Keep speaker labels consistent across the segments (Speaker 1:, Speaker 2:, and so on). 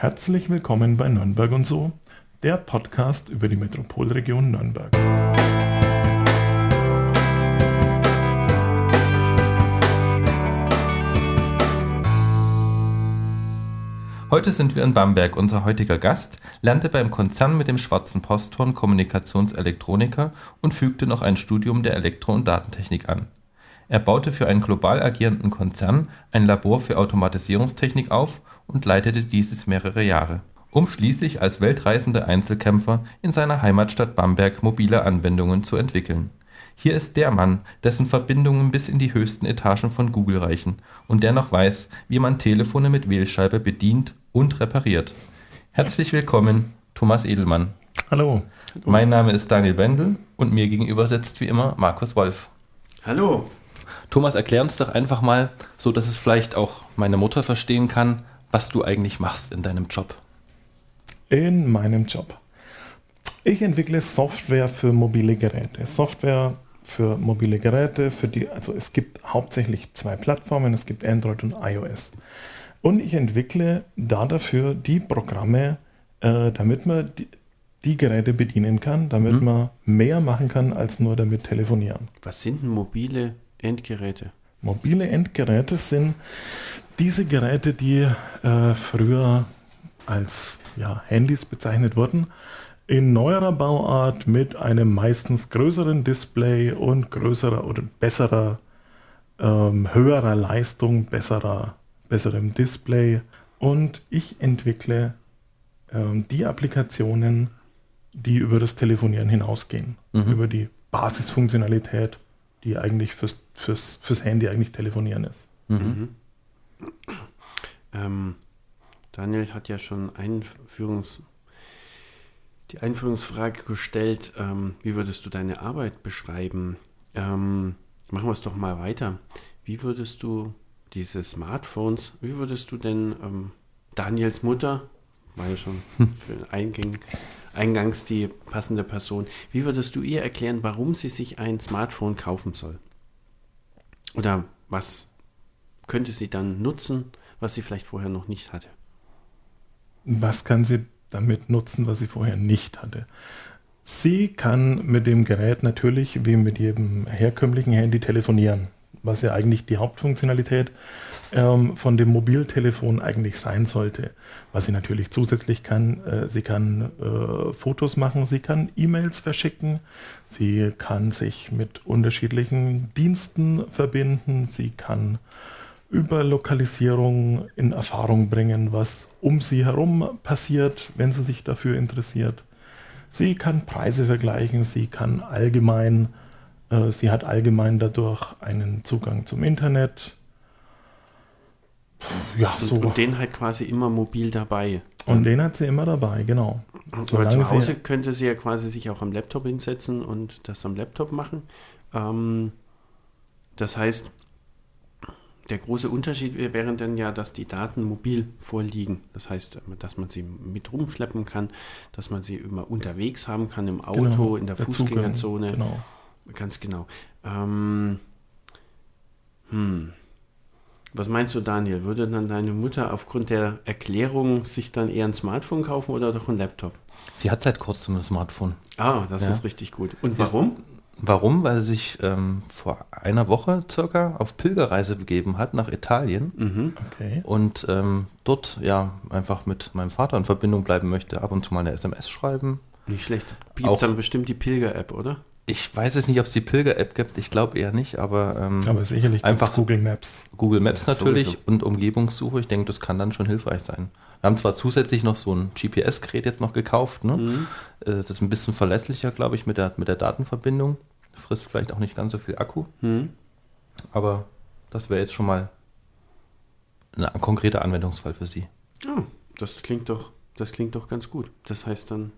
Speaker 1: Herzlich willkommen bei Nürnberg und so, der Podcast über die Metropolregion Nürnberg.
Speaker 2: Heute sind wir in Bamberg. Unser heutiger Gast lernte beim Konzern mit dem schwarzen Posthorn Kommunikationselektroniker und fügte noch ein Studium der Elektro- und Datentechnik an. Er baute für einen global agierenden Konzern ein Labor für Automatisierungstechnik auf und leitete dieses mehrere Jahre, um schließlich als weltreisender Einzelkämpfer in seiner Heimatstadt Bamberg mobile Anwendungen zu entwickeln. Hier ist der Mann, dessen Verbindungen bis in die höchsten Etagen von Google reichen und der noch weiß, wie man Telefone mit Wählscheibe bedient und repariert. Herzlich willkommen, Thomas Edelmann.
Speaker 1: Hallo.
Speaker 2: Mein Name ist Daniel Bendel und mir gegenüber sitzt wie immer Markus Wolf.
Speaker 3: Hallo.
Speaker 2: Thomas, erklär uns doch einfach mal, so dass es vielleicht auch meine Mutter verstehen kann, was du eigentlich machst in deinem Job.
Speaker 1: In meinem Job. Ich entwickle Software für mobile Geräte. Software für mobile Geräte, für die, also es gibt hauptsächlich zwei Plattformen, es gibt Android und iOS. Und ich entwickle da dafür die Programme, äh, damit man die, die, Geräte bedienen kann, damit mhm. man mehr machen kann, als nur damit telefonieren.
Speaker 3: Was sind denn mobile Endgeräte?
Speaker 1: Mobile Endgeräte sind diese Geräte, die äh, früher als ja, Handys bezeichnet wurden, in neuerer Bauart mit einem meistens größeren Display und größerer oder besserer, ähm, höherer Leistung, besserer, besserem Display. Und ich entwickle ähm, die Applikationen, die über das Telefonieren hinausgehen, mhm. über die Basisfunktionalität die eigentlich fürs, fürs, fürs Handy eigentlich telefonieren ist. Mhm.
Speaker 3: Ähm, Daniel hat ja schon Einführungs, die Einführungsfrage gestellt, ähm, wie würdest du deine Arbeit beschreiben? Ähm, machen wir es doch mal weiter. Wie würdest du diese Smartphones, wie würdest du denn ähm, Daniels Mutter, war ja schon für Eingang, eingangs die passende Person. Wie würdest du ihr erklären, warum sie sich ein Smartphone kaufen soll? Oder was könnte sie dann nutzen, was sie vielleicht vorher noch nicht hatte?
Speaker 1: Was kann sie damit nutzen, was sie vorher nicht hatte? Sie kann mit dem Gerät natürlich wie mit jedem herkömmlichen Handy telefonieren was ja eigentlich die Hauptfunktionalität ähm, von dem Mobiltelefon eigentlich sein sollte. Was sie natürlich zusätzlich kann, äh, sie kann äh, Fotos machen, sie kann E-Mails verschicken, sie kann sich mit unterschiedlichen Diensten verbinden, sie kann über Lokalisierung in Erfahrung bringen, was um sie herum passiert, wenn sie sich dafür interessiert. Sie kann Preise vergleichen, sie kann allgemein äh, sie hat allgemein dadurch einen Zugang zum Internet.
Speaker 3: Ja, so. Und, und den halt quasi immer mobil dabei.
Speaker 1: Und den hat sie immer dabei, genau.
Speaker 3: Aber zu Hause könnte sie ja quasi sich auch am Laptop hinsetzen und das am Laptop machen. Ähm, das heißt, der große Unterschied wäre dann ja, dass die Daten mobil vorliegen. Das heißt, dass man sie mit rumschleppen kann, dass man sie immer unterwegs haben kann, im Auto, genau, in der, der Fußgängerzone. Zugang, genau. Ganz genau. Ähm, hm. Was meinst du, Daniel? Würde dann deine Mutter aufgrund der Erklärung sich dann eher ein Smartphone kaufen oder doch ein Laptop?
Speaker 2: Sie hat seit kurzem ein Smartphone.
Speaker 3: Ah, das ja. ist richtig gut. Und warum?
Speaker 2: Warum? Weil sie sich ähm, vor einer Woche circa auf Pilgerreise begeben hat nach Italien mhm. okay. und ähm, dort ja einfach mit meinem Vater in Verbindung bleiben möchte, ab und zu mal eine SMS schreiben.
Speaker 3: Nicht schlecht. Gibt es dann bestimmt die Pilger-App, oder?
Speaker 2: Ich weiß es nicht, ob es die Pilger-App gibt. Ich glaube eher nicht, aber, ähm,
Speaker 1: aber sicherlich
Speaker 2: einfach
Speaker 1: Google Maps.
Speaker 2: Google Maps ja, natürlich sowieso. und Umgebungssuche. Ich denke, das kann dann schon hilfreich sein. Wir haben zwar zusätzlich noch so ein GPS-Gerät jetzt noch gekauft. Ne? Mhm. Äh, das ist ein bisschen verlässlicher, glaube ich, mit der, mit der Datenverbindung. Frisst vielleicht auch nicht ganz so viel Akku. Mhm. Aber das wäre jetzt schon mal ein konkreter Anwendungsfall für Sie.
Speaker 3: Oh, das klingt doch, das klingt doch ganz gut. Das heißt dann,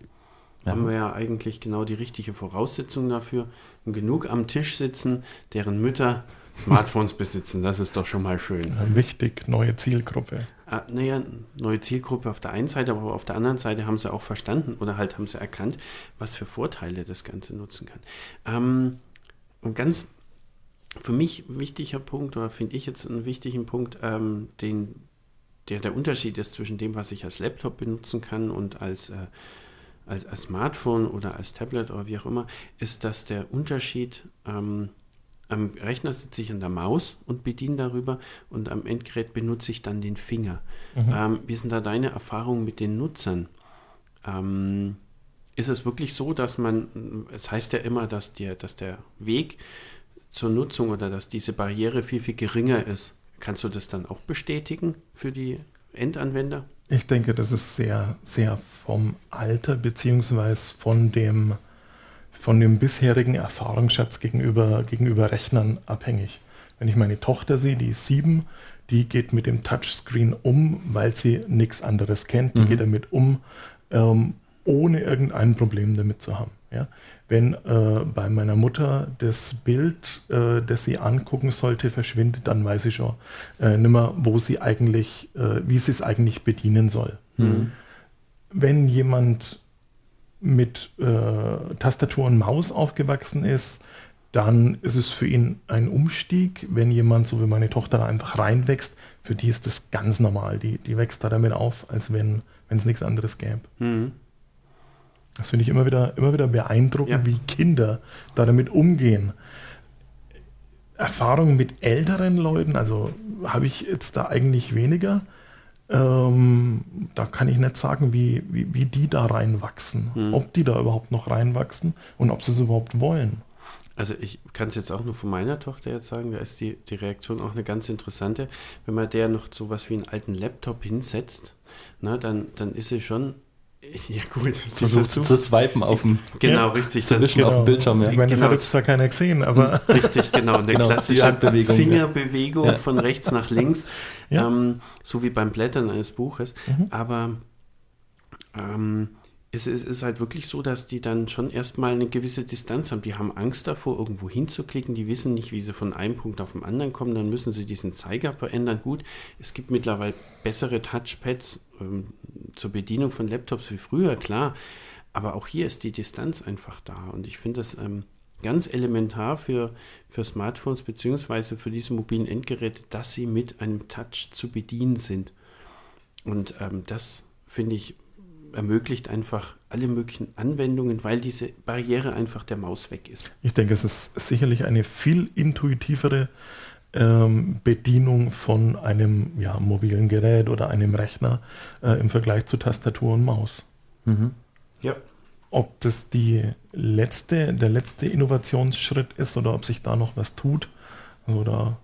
Speaker 3: ja. haben wir ja eigentlich genau die richtige Voraussetzung dafür. Und genug am Tisch sitzen, deren Mütter Smartphones besitzen. Das ist doch schon mal schön.
Speaker 1: Ja, wichtig, neue Zielgruppe.
Speaker 3: Ah, naja, neue Zielgruppe auf der einen Seite, aber auf der anderen Seite haben sie auch verstanden oder halt haben sie erkannt, was für Vorteile das Ganze nutzen kann. Ähm, und ganz für mich wichtiger Punkt, oder finde ich jetzt einen wichtigen Punkt, ähm, den der der Unterschied ist zwischen dem, was ich als Laptop benutzen kann und als, äh, als, als Smartphone oder als Tablet oder wie auch immer, ist, dass der Unterschied ähm, am Rechner sitze ich an der Maus und bediene darüber und am Endgerät benutze ich dann den Finger. Mhm. Ähm, wie sind da deine Erfahrungen mit den Nutzern? Ähm, ist es wirklich so, dass man, es heißt ja immer, dass der, dass der Weg zur Nutzung oder dass diese Barriere viel, viel geringer ist. Kannst du das dann auch bestätigen für die Endanwender?
Speaker 1: Ich denke, das ist sehr, sehr vom Alter beziehungsweise von dem, von dem bisherigen Erfahrungsschatz gegenüber, gegenüber Rechnern abhängig. Wenn ich meine Tochter sehe, die ist sieben, die geht mit dem Touchscreen um, weil sie nichts anderes kennt. Die mhm. geht damit um, ähm, ohne irgendein Problem damit zu haben. Ja? Wenn äh, bei meiner Mutter das Bild, äh, das sie angucken sollte, verschwindet, dann weiß ich schon äh, nimmer, wo sie eigentlich, äh, wie sie es eigentlich bedienen soll. Mhm. Wenn jemand mit äh, Tastatur und Maus aufgewachsen ist, dann ist es für ihn ein Umstieg. Wenn jemand, so wie meine Tochter, da einfach reinwächst, für die ist das ganz normal. Die, die wächst da damit auf, als wenn es nichts anderes gäbe. Mhm. Das finde ich immer wieder, immer wieder beeindruckend, ja. wie Kinder da damit umgehen. Erfahrungen mit älteren Leuten, also habe ich jetzt da eigentlich weniger. Ähm, da kann ich nicht sagen, wie, wie, wie die da reinwachsen. Hm. Ob die da überhaupt noch reinwachsen und ob sie es überhaupt wollen.
Speaker 3: Also ich kann es jetzt auch nur von meiner Tochter jetzt sagen, da ist die, die Reaktion auch eine ganz interessante. Wenn man der noch so was wie einen alten Laptop hinsetzt, na, dann, dann ist sie schon
Speaker 2: ja, gut. Versucht zu, zu swipen auf dem.
Speaker 3: Genau, ja, richtig.
Speaker 2: Zu wischen genau. auf dem Bildschirm.
Speaker 1: Ja. Ich meine, das genau. hat jetzt zwar keiner gesehen, aber.
Speaker 3: Richtig, genau. Eine genau, klassische Handbewegung, Fingerbewegung ja. von rechts nach links. Ja. Ähm, so wie beim Blättern eines Buches. Mhm. Aber ähm, es, es, ist halt wirklich so, dass die dann schon erstmal eine gewisse Distanz haben. Die haben Angst davor, irgendwo hinzuklicken. Die wissen nicht, wie sie von einem Punkt auf den anderen kommen. Dann müssen sie diesen Zeiger verändern. Gut, es gibt mittlerweile bessere Touchpads ähm, zur Bedienung von Laptops wie früher, klar. Aber auch hier ist die Distanz einfach da. Und ich finde das ähm, ganz elementar für, für Smartphones beziehungsweise für diese mobilen Endgeräte, dass sie mit einem Touch zu bedienen sind. Und ähm, das finde ich ermöglicht einfach alle möglichen Anwendungen, weil diese Barriere einfach der Maus weg ist.
Speaker 1: Ich denke, es ist sicherlich eine viel intuitivere ähm, Bedienung von einem ja, mobilen Gerät oder einem Rechner äh, im Vergleich zu Tastatur und Maus. Mhm. Ja. Ob das die letzte, der letzte Innovationsschritt ist oder ob sich da noch was tut, also da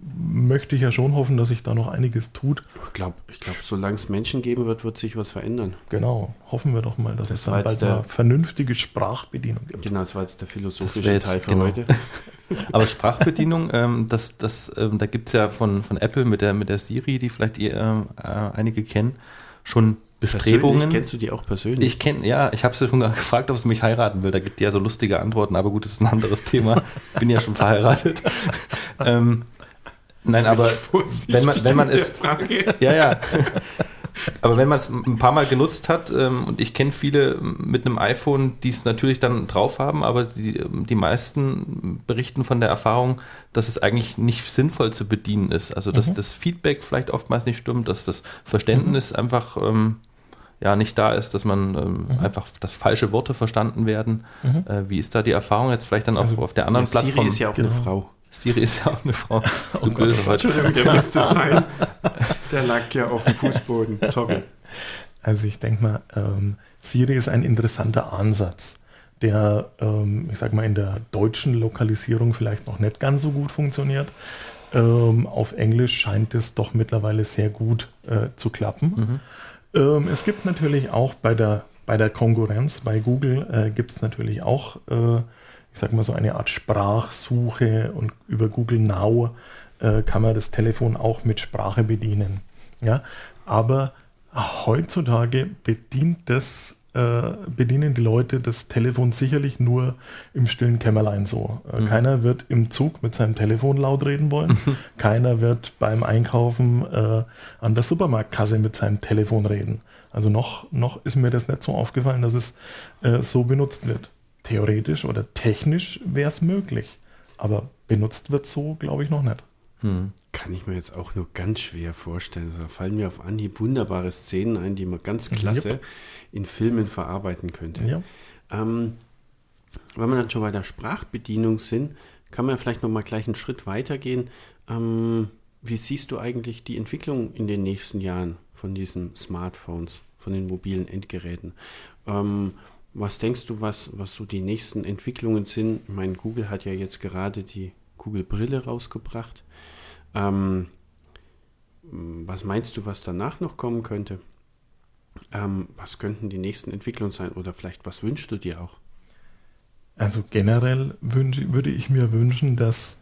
Speaker 1: möchte ich ja schon hoffen, dass sich da noch einiges tut.
Speaker 3: Ich glaube, ich glaub, solange es Menschen geben wird, wird sich was verändern.
Speaker 1: Genau, hoffen wir doch mal, dass das es dann bald der, eine vernünftige Sprachbedienung gibt.
Speaker 3: Genau, das war jetzt der philosophische jetzt, Teil für genau. heute.
Speaker 2: Aber Sprachbedienung, ähm, das, das, ähm, da gibt es ja von, von Apple mit der, mit der Siri, die vielleicht ihr, äh, einige kennen, schon Bestrebungen. Persönlich?
Speaker 3: Kennst du die auch persönlich?
Speaker 2: Ich kenne, ja, ich habe sie schon gefragt, ob sie mich heiraten will. Da gibt die ja so lustige Antworten, aber gut, das ist ein anderes Thema. Bin ja schon verheiratet. ähm, Nein, aber wenn man, wenn man es. Ja, ja. Aber wenn man es ein paar Mal genutzt hat, ähm, und ich kenne viele mit einem iPhone, die es natürlich dann drauf haben, aber die, die meisten berichten von der Erfahrung, dass es eigentlich nicht sinnvoll zu bedienen ist. Also dass mhm. das Feedback vielleicht oftmals nicht stimmt, dass das Verständnis mhm. einfach ähm, ja nicht da ist, dass man ähm, mhm. einfach, dass falsche Worte verstanden werden. Mhm. Äh, wie ist da die Erfahrung jetzt vielleicht dann auch also, auf der anderen Plattform? Siri
Speaker 3: ist ja auch genau. eine Frau.
Speaker 2: Siri ist ja auch eine Frau. Bist du oh böse
Speaker 3: heute? Entschuldigung, der müsste sein. Der lag ja auf dem Fußboden. Sorry.
Speaker 1: Also ich denke mal, ähm, Siri ist ein interessanter Ansatz, der, ähm, ich sag mal, in der deutschen Lokalisierung vielleicht noch nicht ganz so gut funktioniert. Ähm, auf Englisch scheint es doch mittlerweile sehr gut äh, zu klappen. Mhm. Ähm, es gibt natürlich auch bei der, bei der Konkurrenz, bei Google äh, gibt es natürlich auch äh, ich sage mal so eine Art Sprachsuche und über Google Now äh, kann man das Telefon auch mit Sprache bedienen. Ja, aber heutzutage bedient das, äh, bedienen die Leute das Telefon sicherlich nur im stillen Kämmerlein so. Äh, mhm. Keiner wird im Zug mit seinem Telefon laut reden wollen. Keiner wird beim Einkaufen äh, an der Supermarktkasse mit seinem Telefon reden. Also noch, noch ist mir das nicht so aufgefallen, dass es äh, so benutzt wird theoretisch oder technisch wäre es möglich. Aber benutzt wird so, glaube ich, noch nicht.
Speaker 3: Hm. Kann ich mir jetzt auch nur ganz schwer vorstellen. Da fallen mir auf Anhieb wunderbare Szenen ein, die man ganz klasse yep. in Filmen verarbeiten könnte. Ja. Ähm, wenn wir dann schon bei der Sprachbedienung sind, kann man vielleicht noch mal gleich einen Schritt weitergehen. Ähm, wie siehst du eigentlich die Entwicklung in den nächsten Jahren von diesen Smartphones, von den mobilen Endgeräten? Ähm, was denkst du, was, was so die nächsten Entwicklungen sind? Ich meine, Google hat ja jetzt gerade die Google-Brille rausgebracht. Ähm, was meinst du, was danach noch kommen könnte? Ähm, was könnten die nächsten Entwicklungen sein? Oder vielleicht, was wünschst du dir auch?
Speaker 1: Also generell wünsche, würde ich mir wünschen, dass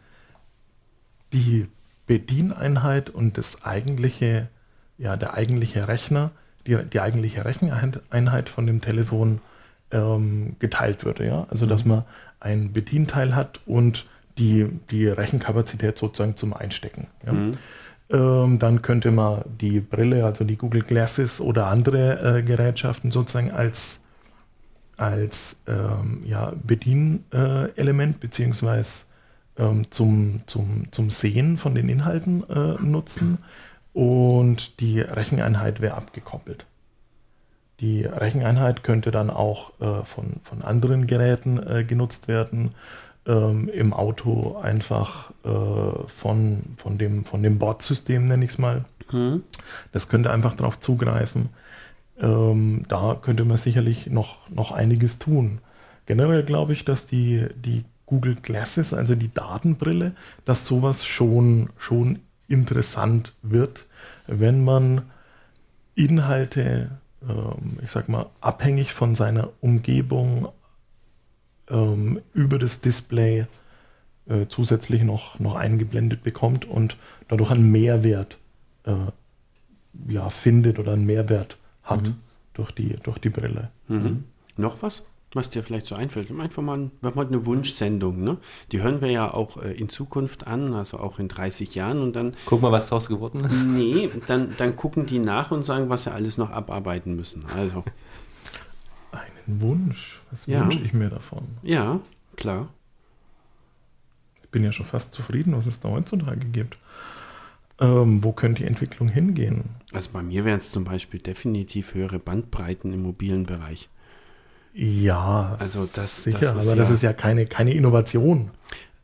Speaker 1: die Bedieneinheit und das eigentliche, ja, der eigentliche Rechner, die, die eigentliche Recheneinheit von dem Telefon ähm, geteilt würde. Ja? Also dass mhm. man ein Bedienteil hat und die, die Rechenkapazität sozusagen zum Einstecken. Ja? Mhm. Ähm, dann könnte man die Brille, also die Google Glasses oder andere äh, Gerätschaften sozusagen als, als ähm, ja, Bedienelement beziehungsweise ähm, zum, zum, zum Sehen von den Inhalten äh, nutzen und die Recheneinheit wäre abgekoppelt. Die Recheneinheit könnte dann auch äh, von, von anderen Geräten äh, genutzt werden. Ähm, Im Auto einfach äh, von, von dem, von dem Bordsystem, nenne ich es mal. Mhm. Das könnte einfach darauf zugreifen. Ähm, da könnte man sicherlich noch, noch einiges tun. Generell glaube ich, dass die, die Google Glasses, also die Datenbrille, dass sowas schon, schon interessant wird, wenn man Inhalte ich sag mal, abhängig von seiner Umgebung ähm, über das Display äh, zusätzlich noch, noch eingeblendet bekommt und dadurch einen Mehrwert äh, ja, findet oder einen Mehrwert hat mhm. durch, die, durch die Brille.
Speaker 3: Mhm. Noch was? Was dir vielleicht so einfällt. Einfach mal, wir haben heute eine Wunschsendung, ne? Die hören wir ja auch äh, in Zukunft an, also auch in 30 Jahren und dann.
Speaker 2: Guck mal, was draus geworden ist.
Speaker 3: Nee, dann, dann gucken die nach und sagen, was sie alles noch abarbeiten müssen. Also.
Speaker 1: Einen Wunsch. Was ja. wünsche ich mir davon?
Speaker 3: Ja, klar.
Speaker 1: Ich bin ja schon fast zufrieden, was es da heutzutage gibt. Ähm, wo könnte die Entwicklung hingehen?
Speaker 3: Also bei mir wären es zum Beispiel definitiv höhere Bandbreiten im mobilen Bereich.
Speaker 1: Ja, also das sicher, das aber ja das ist ja keine, keine Innovation.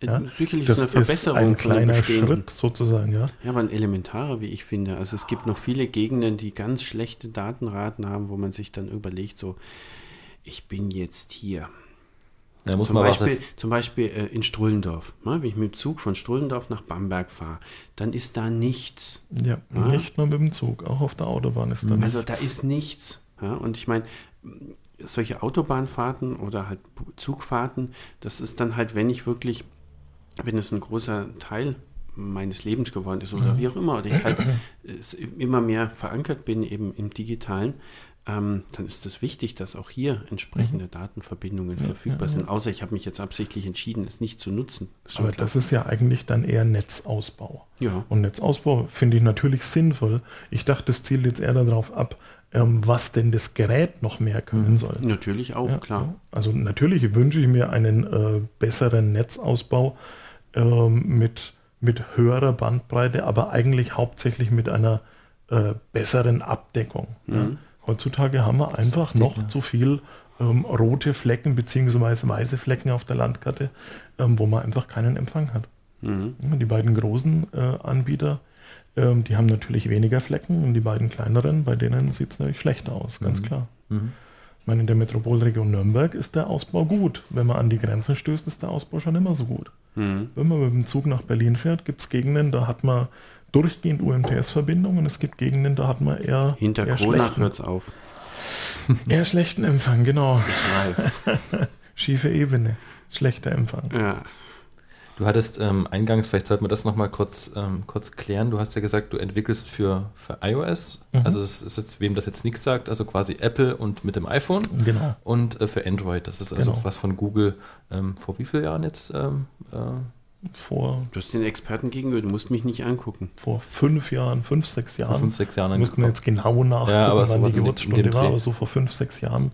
Speaker 3: Äh, ja? Sicherlich das eine Verbesserung
Speaker 1: ist ein kleiner Schritt sozusagen, ja.
Speaker 3: Ja, aber ein elementarer, wie ich finde. Also es gibt noch viele Gegenden, die ganz schlechte Datenraten haben, wo man sich dann überlegt, so, ich bin jetzt hier. Ja, zum, Beispiel, zum Beispiel äh, in Strullendorf. Ne? Wenn ich mit dem Zug von Strullendorf nach Bamberg fahre, dann ist da nichts.
Speaker 1: Ja, ja, nicht nur mit dem Zug, auch auf der Autobahn ist da
Speaker 3: nichts. Also da ist nichts. Ja? Und ich meine, solche Autobahnfahrten oder halt Zugfahrten, das ist dann halt, wenn ich wirklich, wenn es ein großer Teil meines Lebens geworden ist oder mhm. wie auch immer, oder ich halt immer mehr verankert bin eben im Digitalen, ähm, dann ist es wichtig, dass auch hier entsprechende mhm. Datenverbindungen ja, verfügbar ja, ja. sind. Außer ich habe mich jetzt absichtlich entschieden, es nicht zu nutzen.
Speaker 1: Das Aber das ist ja eigentlich dann eher Netzausbau. Ja. Und Netzausbau finde ich natürlich sinnvoll. Ich dachte, es zielt jetzt eher darauf ab, was denn das Gerät noch mehr können mhm. soll.
Speaker 3: Natürlich auch, ja, klar.
Speaker 1: Also natürlich wünsche ich mir einen äh, besseren Netzausbau ähm, mit, mit höherer Bandbreite, aber eigentlich hauptsächlich mit einer äh, besseren Abdeckung. Mhm. Ja. Heutzutage haben wir einfach noch zu viel ähm, rote Flecken bzw. weiße Flecken auf der Landkarte, ähm, wo man einfach keinen Empfang hat. Mhm. Die beiden großen äh, Anbieter ähm, die haben natürlich weniger Flecken und die beiden kleineren, bei denen sieht es natürlich schlechter aus, ganz mhm. klar. Mhm. Ich meine, in der Metropolregion Nürnberg ist der Ausbau gut. Wenn man an die Grenzen stößt, ist der Ausbau schon immer so gut. Mhm. Wenn man mit dem Zug nach Berlin fährt, gibt es Gegenden, da hat man durchgehend UMTS-Verbindungen. Es gibt Gegenden, da hat man eher.
Speaker 3: Hinter eher Kronach hört es auf.
Speaker 1: eher schlechten Empfang, genau. Ich weiß. Schiefe Ebene, schlechter Empfang.
Speaker 2: Ja. Du hattest ähm, eingangs, vielleicht sollten wir das nochmal kurz, ähm, kurz klären. Du hast ja gesagt, du entwickelst für, für iOS. Mhm. Also es ist jetzt, wem das jetzt nichts sagt, also quasi Apple und mit dem iPhone.
Speaker 1: Genau.
Speaker 2: Und äh, für Android. Das ist also genau. was von Google ähm, vor wie vielen Jahren jetzt? Ähm, äh,
Speaker 3: vor. Du hast den Experten gegenüber, du musst mich nicht angucken.
Speaker 1: Vor fünf Jahren, fünf, sechs Jahren. Vor
Speaker 2: fünf, sechs Jahren.
Speaker 1: Müssten wir jetzt genau nachgucken,
Speaker 2: ja, aber
Speaker 1: wann die Geburtsstunde war, aber so vor fünf, sechs Jahren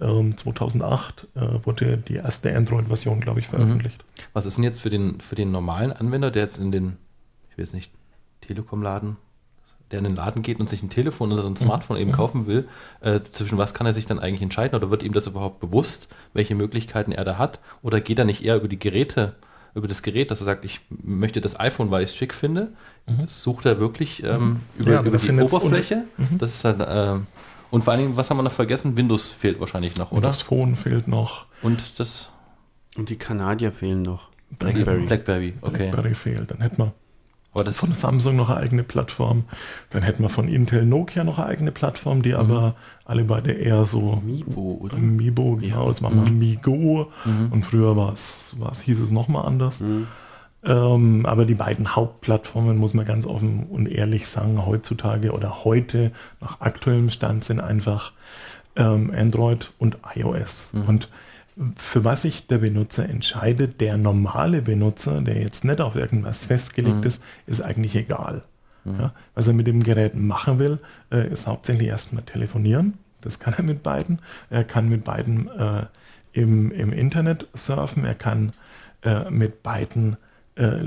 Speaker 1: 2008 ähm, äh, wurde die erste Android-Version, glaube ich, mhm. veröffentlicht.
Speaker 2: Was ist denn jetzt für den, für den normalen Anwender, der jetzt in den, ich will jetzt nicht Telekom-Laden, der in den Laden geht und sich ein Telefon oder so ein Smartphone eben kaufen will, äh, zwischen was kann er sich dann eigentlich entscheiden oder wird ihm das überhaupt bewusst, welche Möglichkeiten er da hat? Oder geht er nicht eher über die Geräte, über das Gerät, dass er sagt, ich möchte das iPhone, weil ich es schick finde?
Speaker 1: Mhm.
Speaker 2: Sucht er wirklich ähm, über,
Speaker 1: Ja,
Speaker 2: über die Oberfläche?
Speaker 1: Mhm.
Speaker 2: Das ist halt, äh, und vor allen Dingen, was haben wir noch vergessen? Windows fehlt wahrscheinlich noch, oder?
Speaker 1: das Phone fehlt noch.
Speaker 2: Und das
Speaker 3: Und die Kanadier fehlen noch. Blackberry.
Speaker 2: BlackBerry, okay.
Speaker 1: Blackberry fehlt. Dann hätten wir
Speaker 2: Aber das
Speaker 1: von Samsung noch eine eigene Plattform. Dann hätten wir von Intel Nokia noch eine eigene Plattform,
Speaker 2: Mhm.
Speaker 1: die aber alle beide eher so
Speaker 3: Mibo, oder?
Speaker 1: Mibo,
Speaker 3: Ja.
Speaker 1: genau, jetzt machen wir Migo.
Speaker 2: Mhm.
Speaker 1: Und früher war es, war es, hieß es nochmal anders.
Speaker 3: Mhm.
Speaker 1: Ähm, aber die beiden Hauptplattformen, muss man ganz offen und ehrlich sagen, heutzutage oder heute nach aktuellem Stand sind einfach ähm, Android und iOS.
Speaker 2: Mhm.
Speaker 1: Und für was sich der Benutzer entscheidet, der normale Benutzer, der jetzt nicht auf irgendwas festgelegt
Speaker 2: Mhm.
Speaker 1: ist, ist eigentlich egal. Ja, was er mit dem Gerät machen will, äh, ist hauptsächlich erstmal telefonieren. Das kann er mit beiden. Er kann mit beiden äh, im, im Internet surfen. Er kann äh, mit beiden äh,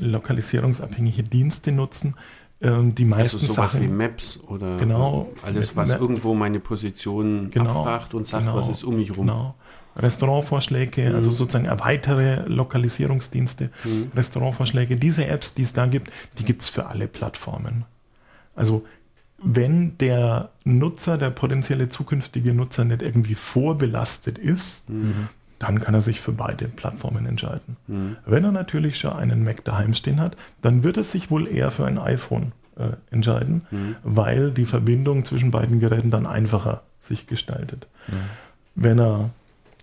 Speaker 1: lokalisierungsabhängige Dienste nutzen. Ähm, die
Speaker 3: Also
Speaker 1: meisten
Speaker 3: sowas wie
Speaker 1: Sachen.
Speaker 3: Maps oder
Speaker 1: Genau.
Speaker 3: alles, was
Speaker 1: Mit-
Speaker 3: irgendwo meine Position
Speaker 1: Genau,
Speaker 3: abfragt und sagt,
Speaker 1: genau,
Speaker 3: was ist um mich rum.
Speaker 1: Genau. Restaurantvorschläge,
Speaker 3: Mhm.
Speaker 1: also sozusagen erweitere Lokalisierungsdienste,
Speaker 3: Mhm.
Speaker 1: Restaurantvorschläge. Diese Apps, die es da gibt, die gibt es für alle Plattformen. Also wenn der Nutzer, der potenzielle zukünftige Nutzer nicht irgendwie vorbelastet ist,
Speaker 3: Mhm.
Speaker 1: Dann kann er sich für beide Plattformen entscheiden.
Speaker 3: Mhm.
Speaker 1: Wenn er natürlich schon einen Mac daheim stehen hat, dann wird er sich wohl eher für ein iPhone äh, entscheiden,
Speaker 3: Mhm.
Speaker 1: weil die Verbindung zwischen beiden Geräten dann einfacher sich gestaltet.
Speaker 2: Mhm.
Speaker 1: Wenn er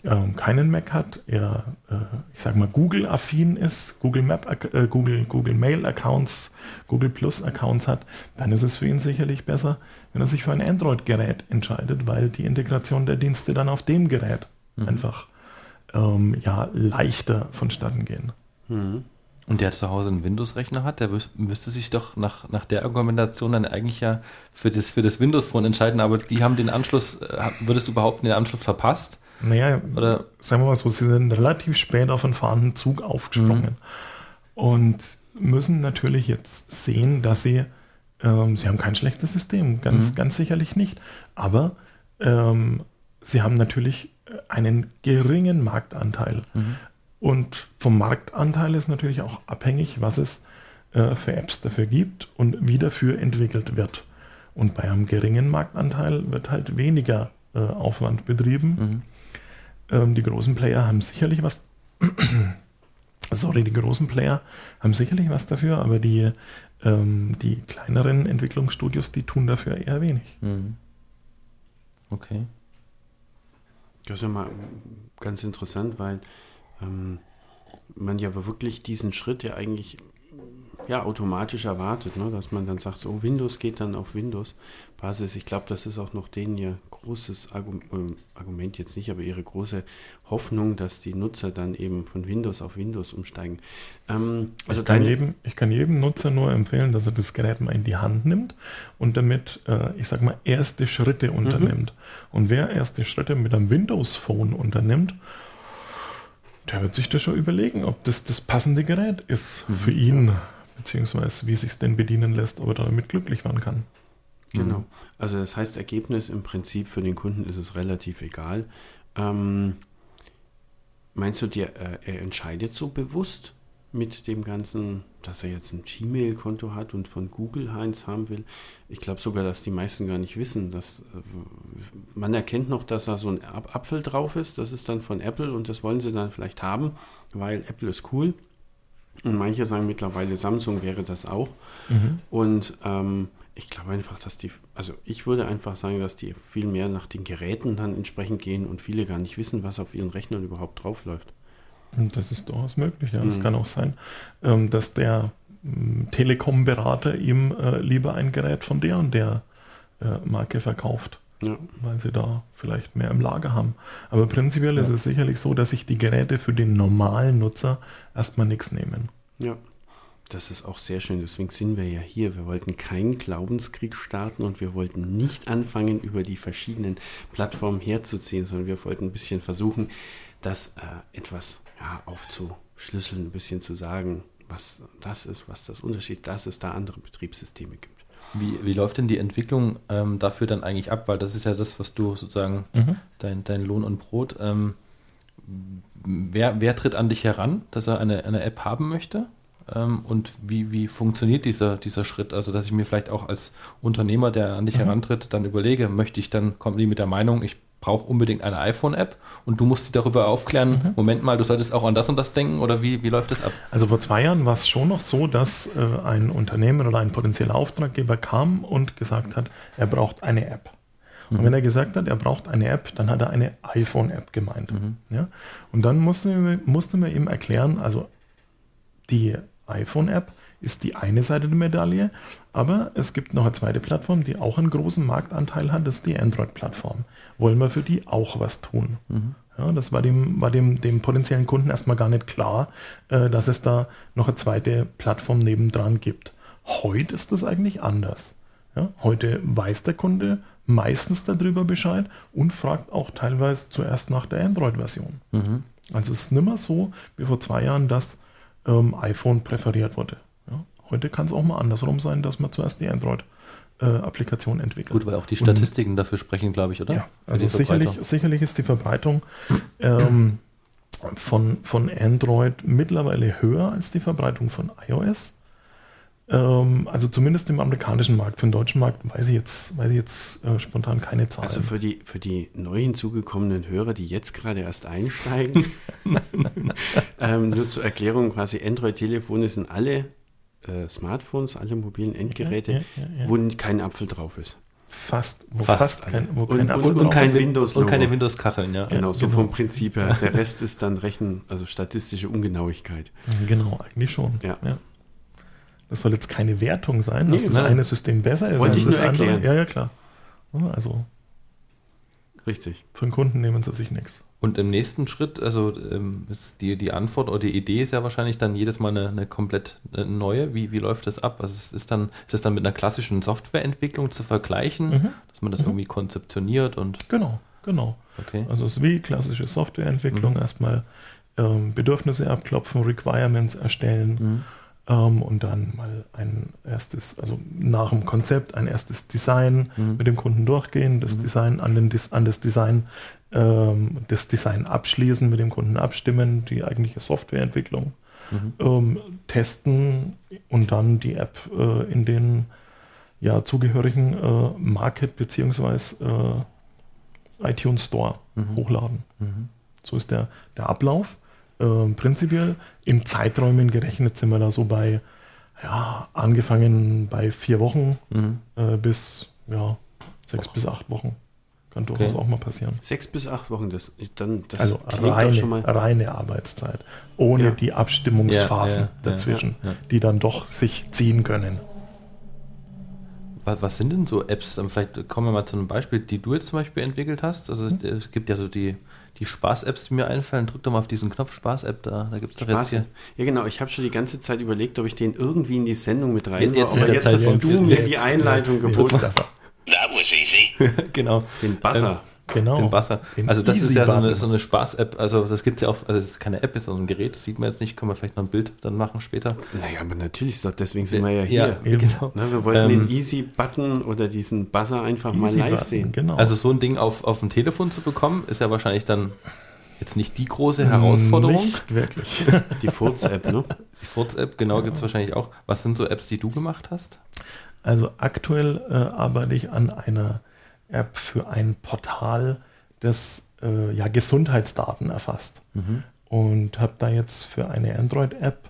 Speaker 1: ähm, keinen Mac hat, er, äh, ich sag mal, Google-affin ist, Google Map, äh, Google, Google Mail Accounts, Google Plus Accounts hat, dann ist es für ihn sicherlich besser, wenn er sich für ein Android-Gerät entscheidet, weil die Integration der Dienste dann auf dem Gerät
Speaker 2: Mhm.
Speaker 1: einfach ähm, ja, leichter vonstatten gehen.
Speaker 3: Mhm.
Speaker 2: Und der zu Hause einen Windows-Rechner hat, der müsste sich doch nach, nach der Argumentation dann eigentlich ja für das, für das Windows-Phone entscheiden, aber die haben den Anschluss, äh, würdest du behaupten, den Anschluss verpasst?
Speaker 1: Naja,
Speaker 2: Oder
Speaker 1: sagen wir mal so, sie sind relativ spät auf einen fahrenden Zug aufgesprungen und müssen natürlich jetzt sehen, dass sie, ähm, sie haben kein schlechtes System, ganz,
Speaker 2: Mhm.
Speaker 1: ganz sicherlich nicht, aber ähm, sie haben natürlich einen geringen Marktanteil.
Speaker 2: Mhm.
Speaker 1: Und vom Marktanteil ist natürlich auch abhängig, was es äh, für Apps dafür gibt und wie dafür entwickelt wird. Und bei einem geringen Marktanteil wird halt weniger äh, Aufwand betrieben.
Speaker 2: Mhm.
Speaker 1: Ähm, die großen Player haben sicherlich was. Sorry, die großen Player haben sicherlich was dafür, aber die, ähm, die kleineren Entwicklungsstudios, die tun dafür eher wenig.
Speaker 2: Mhm. Okay.
Speaker 3: Das ist ja mal ganz interessant, weil ähm, man ja wirklich diesen Schritt ja eigentlich ja, automatisch erwartet, ne? dass man dann sagt, so Windows geht dann auf Windows-Basis. Ich glaube, das ist auch noch denen ihr großes ähm, Argument jetzt nicht, aber ihre große Hoffnung, dass die Nutzer dann eben von Windows auf Windows umsteigen. Ähm, also
Speaker 1: ich, kann jedem, ich kann jedem Nutzer nur empfehlen, dass er das Gerät mal in die Hand nimmt und damit, äh, ich sag mal, erste Schritte unternimmt. Und wer erste Schritte mit einem Windows-Phone unternimmt, der wird sich das schon überlegen, ob das das passende Gerät ist
Speaker 2: Mhm.
Speaker 1: für ihn, beziehungsweise wie sich denn bedienen lässt, ob er damit glücklich werden kann.
Speaker 3: Genau.
Speaker 2: Mhm.
Speaker 3: Also das heißt, Ergebnis im Prinzip für den Kunden ist es relativ egal. Ähm, meinst du, dir, äh, er entscheidet so bewusst mit dem Ganzen, dass er jetzt ein Gmail-Konto hat und von Google Heinz haben will? Ich glaube sogar, dass die meisten gar nicht wissen, dass äh, man erkennt noch, dass da so ein Ap- Apfel drauf ist. Das ist dann von Apple und das wollen sie dann vielleicht haben, weil Apple ist cool. Und manche sagen mittlerweile, Samsung wäre das auch. Und ähm, ich glaube einfach, dass die, also ich würde einfach sagen, dass die viel mehr nach den Geräten dann entsprechend gehen und viele gar nicht wissen, was auf ihren Rechnern überhaupt draufläuft.
Speaker 1: Und das ist durchaus möglich. Ja. Es
Speaker 3: Mhm.
Speaker 1: kann auch sein, ähm, dass der ähm, Telekom-Berater ihm äh, lieber ein Gerät von der und der äh, Marke verkauft,
Speaker 3: Ja.
Speaker 1: weil sie da vielleicht mehr im Lager haben. Aber prinzipiell ist es sicherlich so, dass sich die Geräte für den normalen Nutzer erstmal nichts nehmen.
Speaker 3: Ja. Das ist auch sehr schön. Deswegen sind wir ja hier. Wir wollten keinen Glaubenskrieg starten und wir wollten nicht anfangen, über die verschiedenen Plattformen herzuziehen, sondern wir wollten ein bisschen versuchen, das äh, etwas ja, aufzuschlüsseln, ein bisschen zu sagen, was das ist, was das Unterschied, dass es da andere Betriebssysteme gibt.
Speaker 2: Wie, wie läuft denn die Entwicklung ähm, dafür dann eigentlich ab? Weil das ist ja das, was du sozusagen,
Speaker 1: Mhm.
Speaker 2: dein, dein Lohn und Brot. Ähm, wer, wer tritt an dich heran, dass er eine, eine App haben möchte? Ähm, und wie, wie funktioniert dieser, dieser Schritt? Also, dass ich mir vielleicht auch als Unternehmer, der an dich
Speaker 1: Mhm.
Speaker 2: herantritt, dann überlege, möchte ich dann, kommen die mit der Meinung, ich brauche unbedingt eine iPhone-App und du musst sie darüber aufklären,
Speaker 1: Mhm.
Speaker 2: Moment mal, du solltest auch an das und das denken oder wie, wie läuft das ab?
Speaker 1: Also vor zwei Jahren war es schon noch so, dass äh, ein Unternehmen oder ein potenzieller Auftraggeber kam und gesagt hat, er braucht eine App. Und wenn er gesagt hat, er braucht eine App, dann hat er eine iPhone-App gemeint. Ja? Und dann musste, musste man ihm erklären, also die iPhone-App ist die eine Seite der Medaille, aber es gibt noch eine zweite Plattform, die auch einen großen Marktanteil hat, das ist die Android-Plattform. Wollen wir für die auch was tun? Ja, das war dem, war dem, dem potenziellen Kunden erstmal gar nicht klar, äh, dass es da noch eine zweite Plattform nebendran gibt. Heute ist das eigentlich anders. Ja, heute weiß der Kunde meistens darüber Bescheid und fragt auch teilweise zuerst nach der Android-Version. Also es ist nicht mehr so wie vor zwei Jahren, dass ähm, iPhone präferiert wurde. Ja, heute kann es auch mal andersrum sein, dass man zuerst die Android-Applikation entwickelt.
Speaker 2: Gut, weil auch die
Speaker 1: Und-
Speaker 2: Statistiken dafür sprechen, glaube ich, oder?
Speaker 1: ja, also sicherlich, sicherlich ist die Verbreitung ähm, von, von Android mittlerweile höher als die Verbreitung von iOS. Ähm, also zumindest im amerikanischen Markt. Für den deutschen Markt weiß ich jetzt, weiß ich jetzt äh, spontan keine Zahlen.
Speaker 3: Also für die, für die neu hinzugekommenen Hörer, die jetzt gerade erst einsteigen, ähm, nur zur Erklärung, quasi Android-Telefone sind alle äh, Smartphones, alle mobilen Endgeräte,
Speaker 1: Ja, ja, ja, ja.
Speaker 3: wo kein Apfel drauf ist.
Speaker 1: fast, wo
Speaker 2: Fast
Speaker 1: fast, kein, wo
Speaker 3: Und-
Speaker 1: kein
Speaker 3: und-
Speaker 1: Apfel
Speaker 3: und
Speaker 1: drauf
Speaker 3: kein
Speaker 1: ist.
Speaker 3: Windows-
Speaker 2: Und keine. Windows-Kacheln, ja.
Speaker 3: Genau, so
Speaker 1: genau.
Speaker 3: vom Prinzip her. Der Rest ist dann Rechen, also statistische Ungenauigkeit.
Speaker 1: Genau, eigentlich schon.
Speaker 3: Ja.
Speaker 1: Das soll jetzt keine Wertung sein, dass
Speaker 3: Nee,
Speaker 1: das eine System besser ist
Speaker 3: Wollte
Speaker 1: als
Speaker 3: ich
Speaker 1: das
Speaker 3: nur
Speaker 1: andere.
Speaker 3: erklären.
Speaker 1: Ja, ja, klar. Also
Speaker 3: Richtig.
Speaker 1: für den Kunden nehmen sie sich nichts.
Speaker 2: Und im nächsten Schritt, also ähm, ist die, die Antwort oder die Idee ist ja wahrscheinlich dann jedes Mal eine, eine komplett äh, neue. Wie, wie läuft das ab? Also es ist dann, ist das dann mit einer klassischen Softwareentwicklung zu vergleichen,
Speaker 1: Mhm.
Speaker 2: dass man das irgendwie konzeptioniert und
Speaker 1: Genau, genau.
Speaker 2: okay.
Speaker 1: Also es ist wie klassische Softwareentwicklung.
Speaker 2: Mhm.
Speaker 1: Erstmal ähm, Bedürfnisse abklopfen, Requirements erstellen
Speaker 2: Mhm.
Speaker 1: Ähm, und dann mal ein erstes, also nach dem Konzept ein erstes Design
Speaker 2: Mhm.
Speaker 1: mit dem Kunden durchgehen, das
Speaker 2: Mhm.
Speaker 1: Design an, den, an das Design, ähm, das Design abschließen, mit dem Kunden abstimmen, die eigentliche Softwareentwicklung
Speaker 2: Mhm.
Speaker 1: ähm, testen und dann die App äh, in den ja, zugehörigen äh, Market bzw. Äh, iTunes Store
Speaker 2: Mhm.
Speaker 1: hochladen.
Speaker 2: Mhm.
Speaker 1: So ist der, der Ablauf. Ähm, prinzipiell in Zeiträumen gerechnet sind wir da so bei, ja, angefangen bei vier Wochen
Speaker 2: Mhm.
Speaker 1: äh, bis ja, sechs bis acht Wochen. Kann durchaus
Speaker 2: Okay.
Speaker 1: auch mal passieren.
Speaker 3: Sechs bis acht Wochen, das, dann, das
Speaker 1: also reine,
Speaker 3: schon mal.
Speaker 1: reine Arbeitszeit. Ohne
Speaker 3: Ja.
Speaker 1: die Abstimmungsphasen
Speaker 2: Ja, ja, ja,
Speaker 1: dazwischen,
Speaker 2: ja, ja.
Speaker 1: die dann doch sich ziehen können.
Speaker 2: Was, was sind denn so Apps? Ähm, Vielleicht kommen wir mal zu einem Beispiel, die du jetzt zum Beispiel entwickelt hast. Also
Speaker 1: Mhm.
Speaker 2: es gibt ja so die, die Spaß-Apps, die mir einfallen. Drück doch mal auf diesen Knopf Spaß-App da. Da gibt es doch jetzt hier.
Speaker 3: Ja, genau. Ich habe schon die ganze Zeit überlegt, ob ich den irgendwie in die Sendung mit rein
Speaker 2: Jetzt ist
Speaker 3: aber
Speaker 2: der
Speaker 3: jetzt
Speaker 2: Zeitpunkt.
Speaker 3: hast du mir
Speaker 1: Jetzt-
Speaker 3: die Einleitung
Speaker 1: jetzt-
Speaker 3: geboten.
Speaker 1: jetzt-
Speaker 4: That was easy.
Speaker 2: genau.
Speaker 3: Den Buzzer.
Speaker 1: Genau.
Speaker 2: Den Buzzer.
Speaker 1: Den
Speaker 2: Also das ist ja so eine, so eine Spaß-App. Also das gibt es ja auch, also es ist keine App, es ist so ein Gerät, das sieht man jetzt nicht. Können wir vielleicht noch ein Bild dann machen später.
Speaker 3: Naja, aber natürlich ist doch, deswegen sind wir ja hier.
Speaker 1: Eben.
Speaker 2: genau.
Speaker 3: Ne, wir wollten
Speaker 2: Ähm,
Speaker 3: den Easy-Button oder diesen Buzzer einfach mal live
Speaker 1: Button,
Speaker 3: sehen.
Speaker 1: Genau.
Speaker 2: Also so ein Ding auf, auf dem Telefon zu bekommen, ist ja wahrscheinlich dann jetzt nicht die große Herausforderung.
Speaker 1: Nicht wirklich.
Speaker 3: Die Furz-App, ne?
Speaker 2: Die Furz-App, genau, gibt es wahrscheinlich auch. Was sind so Apps, die du gemacht hast?
Speaker 1: Also aktuell äh, arbeite ich an einer App für ein Portal, das äh, ja Gesundheitsdaten erfasst. Und habe da jetzt für eine Android-App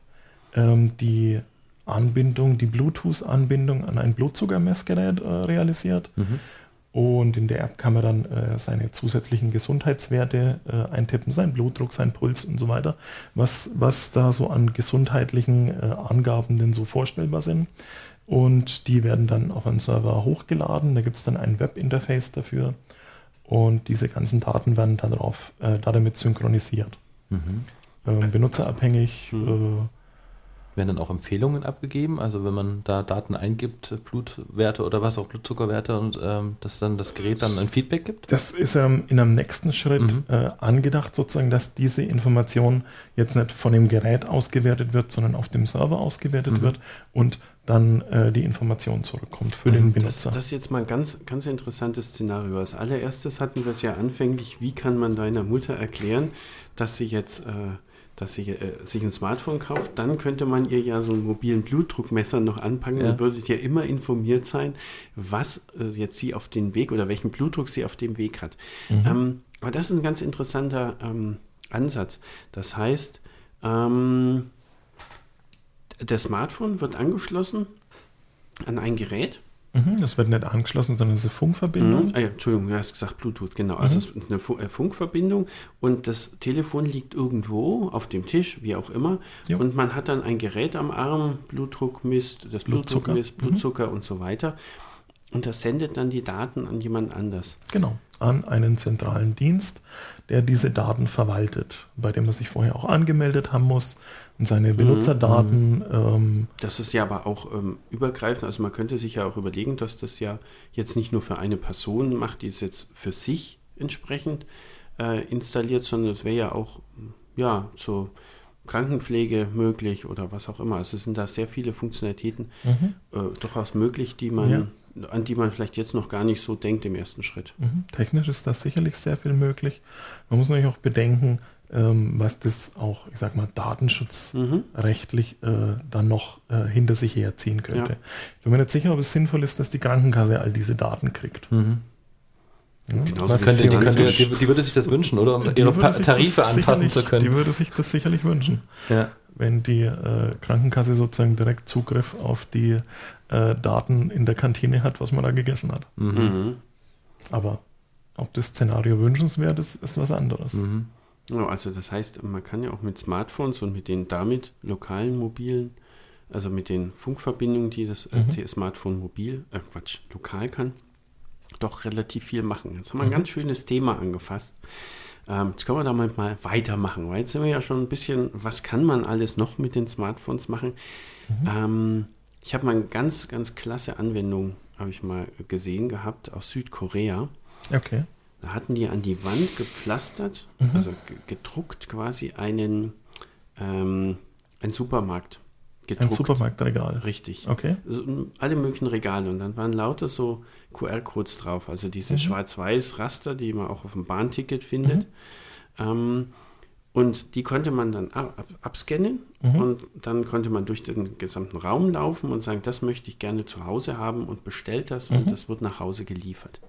Speaker 1: ähm, die Anbindung, die Bluetooth-Anbindung an ein Blutzuckermessgerät äh, realisiert. Und in der App kann man dann äh, seine zusätzlichen Gesundheitswerte äh, eintippen, sein Blutdruck, sein Puls und so weiter, was, was da so an gesundheitlichen äh, Angaben denn so vorstellbar sind. Und die werden dann auf einen Server hochgeladen. Da gibt es dann ein Webinterface dafür. Und diese ganzen Daten werden dann darauf, äh, da damit synchronisiert. Ähm, benutzerabhängig. Äh,
Speaker 2: Werden dann auch Empfehlungen abgegeben? Also wenn man da Daten eingibt, Blutwerte oder was, auch Blutzuckerwerte und ähm, dass dann das Gerät dann ein Feedback gibt?
Speaker 1: Das ist ähm, in einem nächsten Schritt mhm. äh, angedacht, sozusagen, dass diese Information jetzt nicht von dem Gerät ausgewertet wird, sondern auf dem Server ausgewertet mhm. wird und dann äh, die Information zurückkommt für mhm. den Benutzer.
Speaker 3: Das, das, ist jetzt mal ein ganz, ganz interessantes Szenario. Als allererstes hatten wir es ja anfänglich, wie kann man deiner Mutter erklären, dass sie jetzt... Äh, dass sie äh, sich ein Smartphone kauft, dann könnte man ihr ja so einen mobilen Blutdruckmesser noch anpacken ja. und würde ja immer informiert sein, was äh, jetzt sie auf den Weg oder welchen Blutdruck sie auf dem Weg hat. Mhm. Ähm, aber das ist ein ganz interessanter ähm, Ansatz. Das heißt, ähm, der Smartphone wird angeschlossen an ein Gerät
Speaker 1: Mhm, das wird nicht angeschlossen, sondern es ist eine Funkverbindung.
Speaker 3: Mhm. Ah, ja, Entschuldigung, du hast gesagt Bluetooth, genau. Also mhm. es ist eine äh, Funkverbindung und das Telefon liegt irgendwo auf dem Tisch, wie auch immer. Jo. Und man hat dann ein Gerät am Arm, Blutdruck misst, das Blutdruck misst, Blutzucker mhm. und so weiter. Und das sendet dann die Daten an jemand anders.
Speaker 1: Genau, an einen zentralen Dienst, der diese Daten verwaltet, bei dem man sich vorher auch angemeldet haben muss und seine mhm. Benutzerdaten. Mhm.
Speaker 3: Ähm, das ist ja aber auch ähm, übergreifend. Also man könnte sich ja auch überlegen, dass das ja jetzt nicht nur für eine Person macht, die es jetzt für sich entsprechend äh, installiert, sondern es wäre ja auch ja zur Krankenpflege möglich oder was auch immer. Also es sind da sehr viele Funktionalitäten mhm. äh, durchaus möglich, die man ja an die man vielleicht jetzt noch gar nicht so denkt im ersten Schritt.
Speaker 1: Mhm. Technisch ist da sicherlich sehr viel möglich. Man muss natürlich auch bedenken, ähm, was das auch, ich sag mal, datenschutzrechtlich mhm. äh, dann noch äh, hinter sich herziehen könnte. Ja. Ich bin mir nicht sicher, ob es sinnvoll ist, dass die Krankenkasse all diese Daten kriegt. Mhm.
Speaker 2: Ja, könnte, die, könnte, die, die, würde sich das wünschen, oder? Um ihre Tarife anpassen zu können.
Speaker 1: Die würde sich das sicherlich wünschen. Ja. Wenn die äh, Krankenkasse sozusagen direkt Zugriff auf die äh, Daten in der Kantine hat, was man da gegessen hat. Mhm. Aber ob das Szenario wünschenswert ist, ist was anderes. Mhm.
Speaker 3: Also das heißt, man kann ja auch mit Smartphones und mit den damit lokalen mobilen, also mit den Funkverbindungen, die das äh, mhm. Smartphone mobil, äh Quatsch, lokal kann, doch relativ viel machen. Jetzt haben wir ein mhm. ganz schönes Thema angefasst. Ähm, jetzt können wir damit mal weitermachen, weil jetzt sind wir ja schon ein bisschen, was kann man alles noch mit den Smartphones machen? Mhm. Ähm, ich habe mal eine ganz, ganz klasse Anwendung, habe ich mal gesehen gehabt aus Südkorea.
Speaker 1: Okay.
Speaker 3: Da hatten die an die Wand gepflastert, mhm. also gedruckt quasi einen, ähm, ein Supermarkt.
Speaker 1: Gedruckt. Ein Supermarktregal.
Speaker 3: Richtig.
Speaker 1: Okay.
Speaker 3: Also alle möglichen Regale. Und dann waren lauter so QR-Codes drauf. Also diese mhm. Schwarz-Weiß-Raster, die man auch auf dem Bahnticket findet. Mhm. Ähm, und die konnte man dann ab, abscannen mhm. und dann konnte man durch den gesamten Raum laufen und sagen, das möchte ich gerne zu Hause haben und bestellt das mhm. und das wird nach Hause geliefert.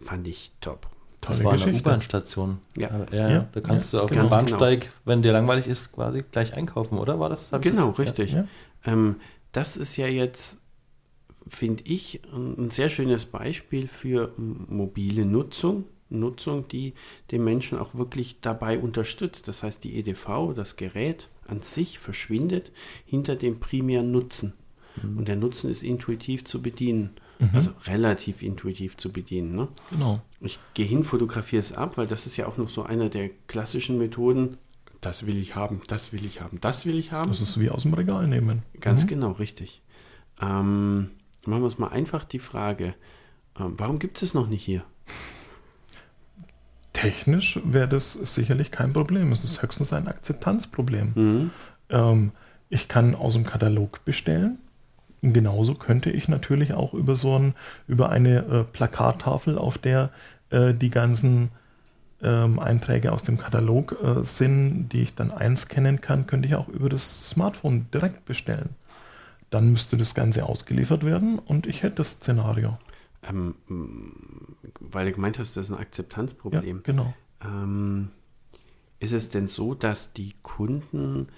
Speaker 3: Fand ich top.
Speaker 2: Das war Geschichte. eine U-Bahn-Station. Ja. Ja, ja. Da kannst ja, du auf dem Bahnsteig, genau. wenn dir langweilig ist, quasi gleich einkaufen, oder? War das?
Speaker 3: Genau, das? richtig. Ähm, das ist ja jetzt, finde ich, ein sehr schönes Beispiel für mobile Nutzung Nutzung, die den Menschen auch wirklich dabei unterstützt. Das heißt, die EDV, das Gerät an sich verschwindet hinter dem primären Nutzen. Mhm. Und der Nutzen ist intuitiv zu bedienen. Mhm. Also relativ intuitiv zu bedienen. Ne?
Speaker 1: Genau.
Speaker 3: Ich gehe hin, fotografiere es ab, weil das ist ja auch noch so einer der klassischen Methoden. Das will ich haben, das will ich haben, das will ich haben.
Speaker 1: Das ist wie aus dem Regal nehmen.
Speaker 3: Ganz mhm. genau, richtig. Ähm, machen wir uns mal einfach die Frage, ähm, warum gibt es es noch nicht hier?
Speaker 1: technisch wäre das sicherlich kein Problem. Es ist höchstens ein Akzeptanzproblem. Mhm. Ähm, ich kann aus dem Katalog bestellen. Genauso könnte ich natürlich auch über so ein, über eine äh, Plakattafel, auf der äh, die ganzen ähm, Einträge aus dem Katalog äh, sind, die ich dann einscannen kann, könnte ich auch über das Smartphone direkt bestellen. Dann müsste das Ganze ausgeliefert werden und ich hätte das Szenario.
Speaker 3: Ähm, weil du gemeint hast, das ist ein Akzeptanzproblem.
Speaker 1: Ja, genau.
Speaker 3: Ähm, ist es denn so, dass die Kunden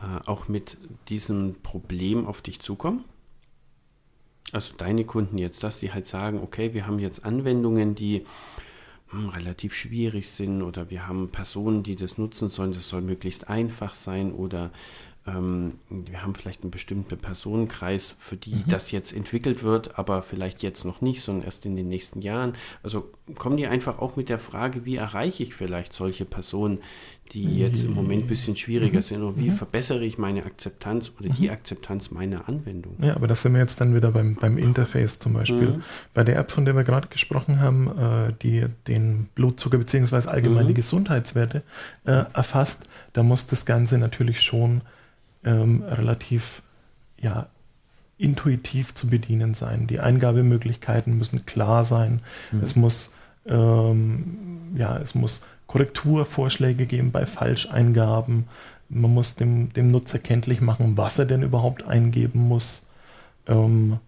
Speaker 3: äh, auch mit diesem Problem auf dich zukommen? Also deine Kunden jetzt, dass sie halt sagen, okay, wir haben jetzt Anwendungen, die hm, relativ schwierig sind oder wir haben Personen, die das nutzen sollen, das soll möglichst einfach sein oder ähm, wir haben vielleicht einen bestimmten Personenkreis, für die mhm. das jetzt entwickelt wird, aber vielleicht jetzt noch nicht, sondern erst in den nächsten Jahren. Also kommen die einfach auch mit der Frage, wie erreiche ich vielleicht solche Personen, die jetzt im Moment ein bisschen schwieriger mhm. sind oder wie mhm. verbessere ich meine Akzeptanz oder die mhm. Akzeptanz meiner Anwendung.
Speaker 1: Ja, aber da sind wir jetzt dann wieder beim, beim Interface zum Beispiel. Mhm. Bei der App, von der wir gerade gesprochen haben, äh, die den Blutzucker bzw. allgemeine Gesundheitswerte äh, erfasst, da muss das Ganze natürlich schon ähm, relativ ja, intuitiv zu bedienen sein. Die Eingabemöglichkeiten müssen klar sein. Mhm. Es muss ähm, ja, es muss Korrekturvorschläge geben bei Falscheingaben. Man muss dem, dem Nutzer kenntlich machen, was er denn überhaupt eingeben muss. Ähm,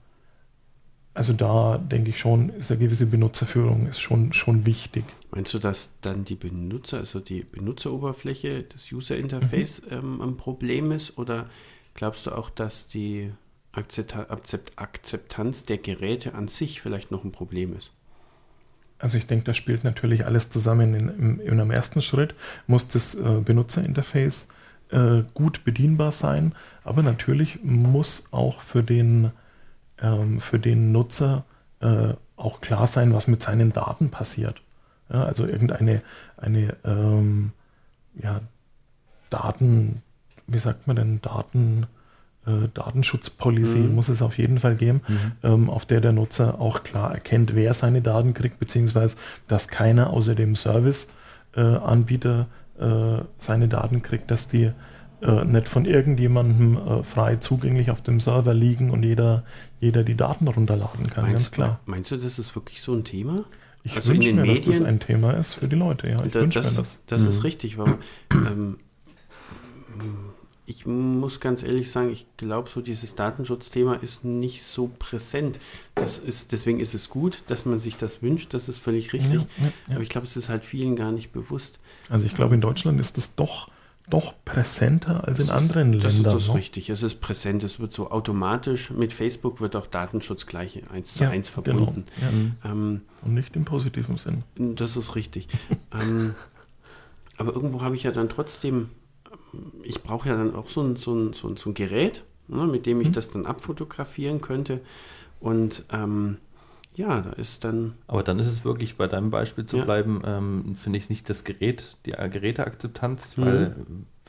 Speaker 1: also da denke ich schon, ist eine gewisse Benutzerführung ist schon, schon wichtig.
Speaker 3: Meinst du, dass dann die Benutzer, also die Benutzeroberfläche, das User Interface mhm. ähm, ein Problem ist? Oder glaubst du auch, dass die Akzeptanz der Geräte an sich vielleicht noch ein Problem ist?
Speaker 1: Also ich denke, das spielt natürlich alles zusammen. In, in, in einem ersten Schritt muss das äh, Benutzerinterface äh, gut bedienbar sein, aber natürlich muss auch für den ähm, für den Nutzer äh, auch klar sein, was mit seinen Daten passiert. Ja, also irgendeine eine, ähm, ja, Daten, wie sagt man denn, Daten, äh, Datenschutzpolicy mhm. muss es auf jeden Fall geben, mhm. ähm, auf der der Nutzer auch klar erkennt, wer seine Daten kriegt, beziehungsweise dass keiner außer dem Serviceanbieter äh, äh, seine Daten kriegt, dass die äh, nicht von irgendjemandem äh, frei zugänglich auf dem Server liegen und jeder, jeder die Daten runterladen kann,
Speaker 3: meinst, ganz klar. Meinst du, das ist wirklich so ein Thema?
Speaker 1: Ich also wünsche mir, Medien, dass das ein Thema ist für die Leute, ja. Ich
Speaker 3: da, wünsche das, mir das. Das mhm. ist richtig, weil ähm, ich muss ganz ehrlich sagen, ich glaube, so dieses Datenschutzthema ist nicht so präsent. Das ist, deswegen ist es gut, dass man sich das wünscht, das ist völlig richtig. Ja, ja, ja. Aber ich glaube, es ist halt vielen gar nicht bewusst.
Speaker 1: Also ich glaube, in Deutschland ist es doch doch präsenter als das in anderen ist, Ländern.
Speaker 3: Das ist ne? richtig, es ist präsent, es wird so automatisch, mit Facebook wird auch Datenschutz gleich eins zu ja, eins genau. verbunden.
Speaker 1: Genau. Ja. Ähm, Und nicht im positiven Sinn.
Speaker 3: Das ist richtig. ähm, aber irgendwo habe ich ja dann trotzdem, ich brauche ja dann auch so ein, so ein, so ein, so ein Gerät, ne, mit dem ich mhm. das dann abfotografieren könnte. Und ähm, ja, da ist dann.
Speaker 2: Aber dann ist es wirklich bei deinem Beispiel zu ja. bleiben, ähm, finde ich nicht das Gerät, die Geräteakzeptanz, mhm. weil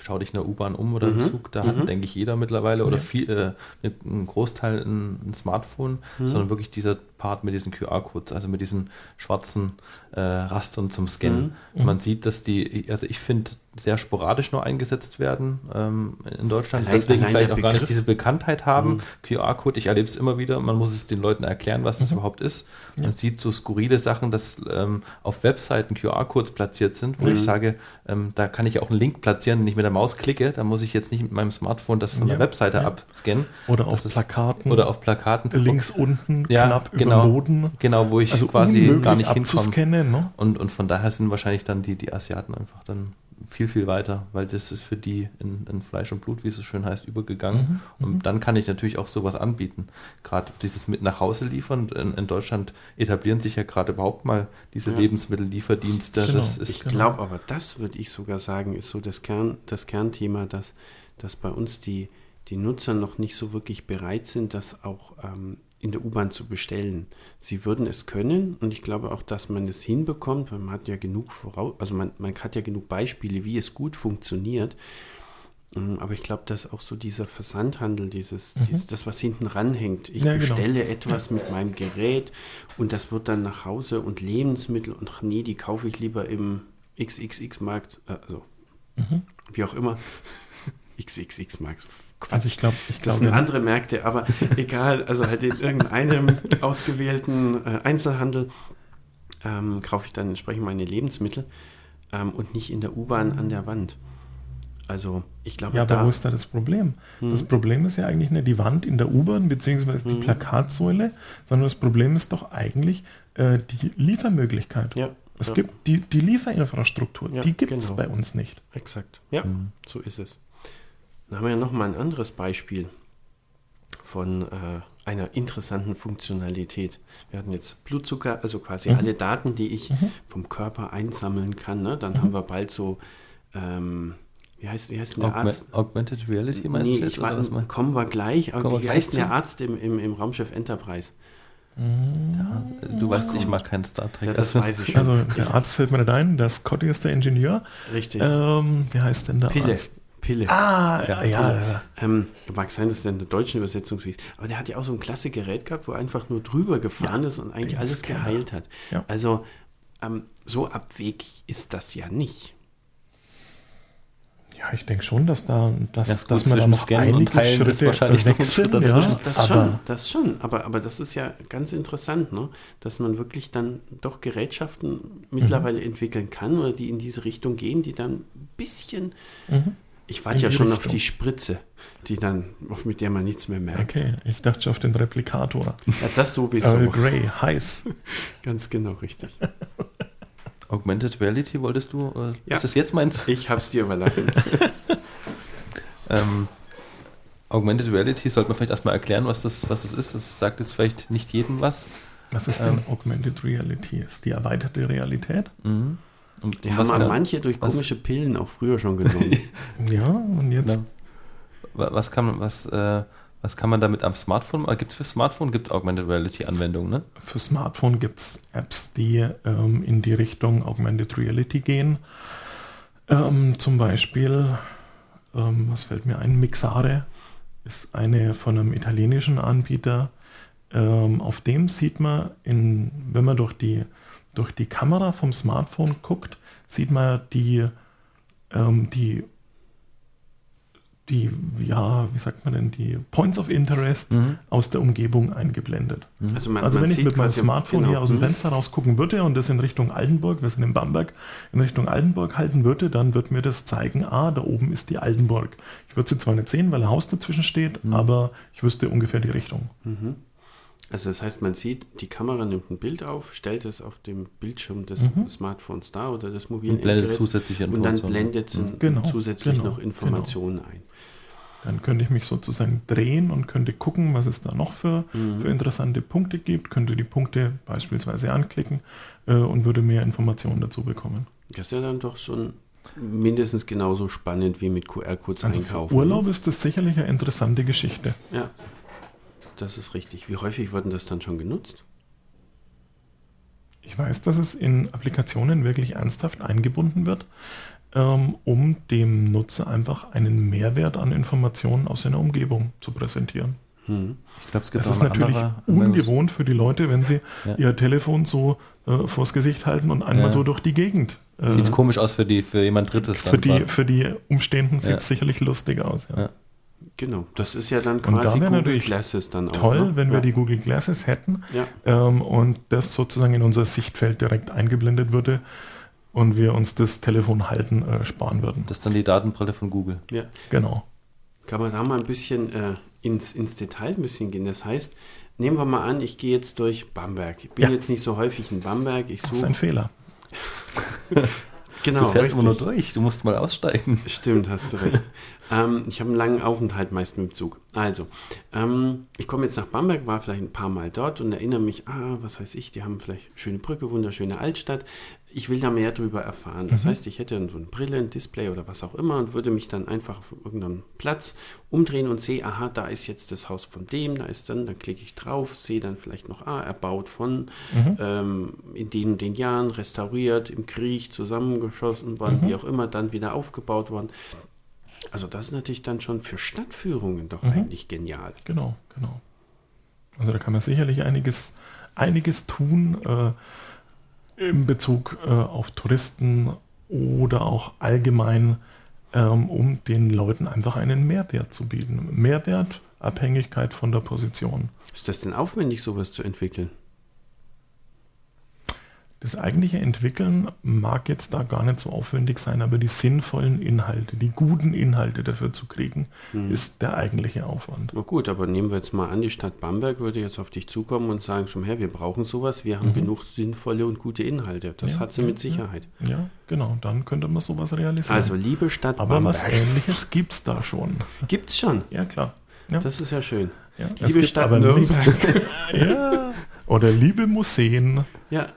Speaker 2: schau dich in der U-Bahn um oder mhm. im Zug, da mhm. hat, denke ich, jeder mittlerweile oder ja. viel, äh, ein Großteil ein, ein Smartphone, mhm. sondern wirklich dieser Part mit diesen QR-Codes, also mit diesen schwarzen äh, Rastern zum Scannen. Mhm. Man sieht, dass die, also ich finde, sehr sporadisch nur eingesetzt werden ähm, in Deutschland. Allein, Deswegen allein vielleicht auch gar nicht diese Bekanntheit haben. Mhm. QR-Code, ich erlebe es immer wieder, man muss es den Leuten erklären, was das mhm. überhaupt ist. Man ja. sieht so skurrile Sachen, dass ähm, auf Webseiten QR-Codes platziert sind, wo mhm. ich sage, ähm, da kann ich auch einen Link platzieren, wenn ich mit der Maus klicke, da muss ich jetzt nicht mit meinem Smartphone das von ja. der Webseite ja. abscannen.
Speaker 1: Oder auf Plakaten.
Speaker 2: Oder auf Plakaten.
Speaker 1: Links unten,
Speaker 2: knapp genau, über Boden. Genau, wo ich also quasi gar nicht hinkomme.
Speaker 1: Ne?
Speaker 2: Und, und von daher sind wahrscheinlich dann die, die Asiaten einfach dann viel, viel weiter, weil das ist für die in, in Fleisch und Blut, wie es so schön heißt, übergegangen. Mhm, und mhm. dann kann ich natürlich auch sowas anbieten. Gerade dieses mit nach Hause liefern. In, in Deutschland etablieren sich ja gerade überhaupt mal diese ja. Lebensmittellieferdienste.
Speaker 3: Genau. ich genau. glaube aber, das würde ich sogar sagen, ist so das, Kern, das Kernthema, dass, dass bei uns die, die Nutzer noch nicht so wirklich bereit sind, das auch ähm, in der U-Bahn zu bestellen. Sie würden es können und ich glaube auch, dass man es hinbekommt, weil man hat ja genug voraus, also man, man hat ja genug Beispiele, wie es gut funktioniert. Ähm, aber ich glaube, dass auch so dieser Versandhandel, dieses, mhm. dieses das, was hinten ranhängt. Ich ja, genau. bestelle genau. etwas ja. mit meinem Gerät und das wird dann nach Hause und Lebensmittel und ach nee, die kaufe ich lieber im XXX-Markt, äh, also mhm. wie auch immer. XXX-Markt,
Speaker 1: Quatsch. Also ich glaube, ich
Speaker 3: glaub, das sind andere Märkte, aber egal, also halt in irgendeinem ausgewählten äh, Einzelhandel ähm, kaufe ich dann entsprechend meine Lebensmittel ähm, und nicht in der U-Bahn an der Wand. Also ich glaube,
Speaker 1: ja, aber wo ist da das Problem? Hm. Das Problem ist ja eigentlich nicht die Wand in der U-Bahn beziehungsweise die hm. Plakatsäule, sondern das Problem ist doch eigentlich äh, die Liefermöglichkeit.
Speaker 3: Ja.
Speaker 1: Es ja. gibt die, die Lieferinfrastruktur, ja, die gibt es genau. bei uns nicht.
Speaker 3: Exakt. Ja, hm. so ist es. Dann haben wir ja nochmal ein anderes Beispiel von äh, einer interessanten Funktionalität. Wir hatten jetzt Blutzucker, also quasi mhm. alle Daten, die ich mhm. vom Körper einsammeln kann. Ne? Dann mhm. haben wir bald so ähm, Wie heißt, wie heißt denn der
Speaker 2: Augment,
Speaker 3: Arzt?
Speaker 2: Augmented Reality meinst
Speaker 3: Nee,
Speaker 2: du jetzt?
Speaker 3: ich
Speaker 2: oder was meinst
Speaker 3: kommen wir gleich. Aber wie
Speaker 2: gleich
Speaker 3: heißt denn der
Speaker 2: zu?
Speaker 3: Arzt im, im, im Raumschiff Enterprise?
Speaker 2: du? Du weißt, ich mag keinen Star Trek.
Speaker 3: Ja, das
Speaker 2: Also-
Speaker 3: weiß ich schon.
Speaker 1: Also der Arzt fällt mir nicht ein, der Scotty ist der Ingenieur.
Speaker 3: Richtig.
Speaker 1: Ähm, wie heißt denn der
Speaker 3: Pille.
Speaker 1: Arzt?
Speaker 3: Pille.
Speaker 1: Ah,
Speaker 2: Ja,
Speaker 1: ja, ja.
Speaker 3: Ähm, mag sein, dass es in der deutschen Übersetzung so ist. Aber der hat ja auch so ein klasse Gerät gehabt, wo er einfach nur drüber gefahren ist und eigentlich alles geheilt hat.
Speaker 1: Ja.
Speaker 3: Also ähm, so abwegig ist das ja nicht.
Speaker 1: Ja, ich denke schon, dass da, dass,
Speaker 2: Ja, ist gut,
Speaker 1: dass man da noch
Speaker 2: Scannen und
Speaker 1: einige
Speaker 2: Heilen ist
Speaker 1: Schritte
Speaker 2: wahrscheinlich noch ein
Speaker 1: wechseln,
Speaker 2: Schritt
Speaker 1: ja.
Speaker 3: Das
Speaker 1: aber
Speaker 3: schon, das schon. Aber, aber das ist ja ganz interessant, ne? dass man wirklich dann doch Gerätschaften mittlerweile entwickeln kann oder die in diese Richtung gehen, die dann ein bisschen.
Speaker 1: Mhm.
Speaker 3: Ich warte ja schon auf
Speaker 1: Richtung.
Speaker 3: die Spritze, die dann, auf mit der man nichts mehr merkt.
Speaker 1: Okay, ich dachte schon auf den Replikator.
Speaker 3: Ja, das sowieso.
Speaker 1: Earl Grey, heiß.
Speaker 3: Ganz genau richtig.
Speaker 2: Augmented Reality wolltest du? Äh,
Speaker 3: Ja.
Speaker 2: Ist das jetzt mein?
Speaker 3: Ich hab's dir überlassen.
Speaker 2: Ähm, Augmented Reality sollte man vielleicht erstmal erklären, was das, was das ist. Das sagt jetzt vielleicht nicht jedem was.
Speaker 1: Was ist
Speaker 2: Ähm.
Speaker 1: denn Augmented Reality? Ist die erweiterte Realität?
Speaker 2: Mhm. Und
Speaker 3: Die haben
Speaker 2: kann-
Speaker 3: manche durch
Speaker 2: was-
Speaker 3: komische Pillen auch früher schon genommen.
Speaker 1: Ja, und jetzt
Speaker 2: Ja. Wa- Was kann man, was, äh, was kann man damit am Smartphone? Gibt es für Smartphone gibt Augmented Reality Anwendungen, ne?
Speaker 1: für Smartphone gibt es Apps, die ähm, in die Richtung Augmented Reality gehen. Ähm, zum Beispiel, ähm, was fällt mir ein? Mixare ist eine von einem italienischen Anbieter. Ähm, auf dem sieht man, in, wenn man durch die, durch die Kamera vom Smartphone guckt, sieht man die, ähm, die, die, ja, wie sagt man denn, die Points of Interest
Speaker 2: Mhm.
Speaker 1: aus der Umgebung eingeblendet.
Speaker 3: Also, man,
Speaker 1: Also
Speaker 3: man
Speaker 1: wenn ich mit meinem Smartphone
Speaker 3: genau.
Speaker 1: hier aus dem
Speaker 3: Mhm.
Speaker 1: Fenster rausgucken würde und das in Richtung Altenburg, wir sind in Bamberg, in Richtung Altenburg halten würde, dann wird mir das zeigen, ah, da oben ist die Altenburg. Ich würde sie zwar nicht sehen, weil ein Haus dazwischen steht,
Speaker 3: Mhm.
Speaker 1: aber ich wüsste ungefähr die Richtung.
Speaker 3: Mhm. Also das heißt, man sieht, die Kamera nimmt ein Bild auf, stellt es auf dem Bildschirm des
Speaker 1: Mhm.
Speaker 3: Smartphones dar oder des mobilen
Speaker 2: Und blendet
Speaker 3: Endgeräts
Speaker 2: zusätzliche
Speaker 3: und dann
Speaker 2: Informationen.
Speaker 3: blendet sie
Speaker 1: Genau,
Speaker 3: zusätzlich
Speaker 1: genau,
Speaker 3: noch Informationen ein.
Speaker 1: Dann könnte ich mich sozusagen drehen und könnte gucken, was es da noch für,
Speaker 3: Mhm.
Speaker 1: für interessante Punkte gibt, könnte die Punkte beispielsweise anklicken äh, und würde mehr Informationen dazu bekommen.
Speaker 3: Das ist ja dann doch schon mindestens genauso spannend wie mit QR-Codes
Speaker 1: Also für
Speaker 3: einkaufen. ne?
Speaker 1: Urlaub ist das sicherlich eine interessante Geschichte.
Speaker 3: Ja, das ist richtig. Wie häufig wurden das dann schon genutzt?
Speaker 1: Ich weiß, dass es in Applikationen wirklich ernsthaft eingebunden wird, ähm, um dem Nutzer einfach einen Mehrwert an Informationen aus seiner Umgebung zu präsentieren.
Speaker 3: Hm.
Speaker 2: Ich glaube, es gibt
Speaker 1: Das
Speaker 2: auch
Speaker 1: ist natürlich
Speaker 2: andere
Speaker 1: ungewohnt für die Leute, wenn sie
Speaker 2: Ja.
Speaker 1: ihr Telefon so äh, vors Gesicht halten und einmal
Speaker 2: Ja.
Speaker 1: so durch die Gegend. Äh,
Speaker 2: Sieht komisch aus für, die, für jemand Drittes.
Speaker 1: für,
Speaker 2: dann
Speaker 1: die, für die Umstehenden sieht
Speaker 2: Ja.
Speaker 1: es sicherlich lustig aus. Ja.
Speaker 3: Genau, das ist ja dann
Speaker 1: Und da
Speaker 3: quasi Google
Speaker 1: natürlich
Speaker 3: Glasses dann auch.
Speaker 1: Toll,
Speaker 3: ne?
Speaker 1: wenn wir
Speaker 3: ja.
Speaker 1: die Google Glasses hätten
Speaker 3: Ja,
Speaker 1: ähm, und das sozusagen in unser Sichtfeld direkt eingeblendet würde und wir uns das Telefon halten äh, sparen würden.
Speaker 2: Das ist dann die Datenbrille von Google.
Speaker 3: ja.
Speaker 1: Genau.
Speaker 3: Kann man da mal ein bisschen äh, ins, ins Detail ein bisschen gehen? Das heißt, nehmen wir mal an, ich gehe jetzt durch Bamberg. Ich bin
Speaker 1: Ja.
Speaker 3: jetzt nicht so häufig in Bamberg. Ich
Speaker 1: Das ist
Speaker 3: suche.
Speaker 1: ein Fehler.
Speaker 3: Genau,
Speaker 2: du fährst immer nur
Speaker 3: richtig.
Speaker 2: durch, du musst mal aussteigen.
Speaker 3: Stimmt, hast du recht. ähm, ich habe einen langen Aufenthalt meist mit dem Zug. Also, ähm, ich komme jetzt nach Bamberg, war vielleicht ein paar Mal dort und erinnere mich, ah, was weiß ich, die haben vielleicht schöne Brücke, wunderschöne Altstadt. Ich will da mehr darüber erfahren. Das
Speaker 1: Mhm.
Speaker 3: heißt, ich hätte so eine Brille, ein Display oder was auch immer und würde mich dann einfach auf irgendeinem Platz umdrehen und sehe, aha, da ist jetzt das Haus von dem, da ist dann, dann klicke ich drauf, sehe dann vielleicht noch, ah, erbaut von
Speaker 1: Mhm.
Speaker 3: ähm, in den und den Jahren restauriert, im Krieg zusammengeschossen worden,
Speaker 1: Mhm.
Speaker 3: wie auch immer, dann wieder aufgebaut worden. Also das ist natürlich dann schon für Stadtführungen doch
Speaker 1: Mhm.
Speaker 3: eigentlich genial.
Speaker 1: Genau, genau. Also da kann man sicherlich einiges, einiges tun äh, in Bezug äh, auf Touristen oder auch allgemein, ähm, um den Leuten einfach einen Mehrwert zu bieten. Mehrwert, Abhängigkeit von der Position.
Speaker 3: Ist das denn aufwendig, sowas zu entwickeln?
Speaker 1: Das eigentliche Entwickeln mag jetzt da gar nicht so aufwendig sein, aber die sinnvollen Inhalte, die guten Inhalte dafür zu kriegen,
Speaker 3: Hm.
Speaker 1: ist der eigentliche Aufwand.
Speaker 3: Na gut, aber nehmen wir jetzt mal an, die Stadt Bamberg würde jetzt auf dich zukommen und sagen schon, her, wir brauchen sowas, wir haben
Speaker 1: Mhm.
Speaker 3: genug sinnvolle und gute Inhalte. Das
Speaker 1: Ja,
Speaker 3: hat sie
Speaker 1: ja,
Speaker 3: mit
Speaker 1: ja.
Speaker 3: Sicherheit.
Speaker 1: Ja, genau, dann könnte man sowas realisieren.
Speaker 3: Also, liebe Stadt
Speaker 1: aber was
Speaker 3: Bamberg,
Speaker 1: ähnliches gibt es da schon.
Speaker 3: gibt's schon.
Speaker 1: Ja, klar. Ja.
Speaker 3: Das ist ja schön.
Speaker 1: Ja,
Speaker 3: Liebe Stadt
Speaker 1: aber
Speaker 3: Nürnberg.
Speaker 1: ja. Oder liebe Museen.
Speaker 3: Ja,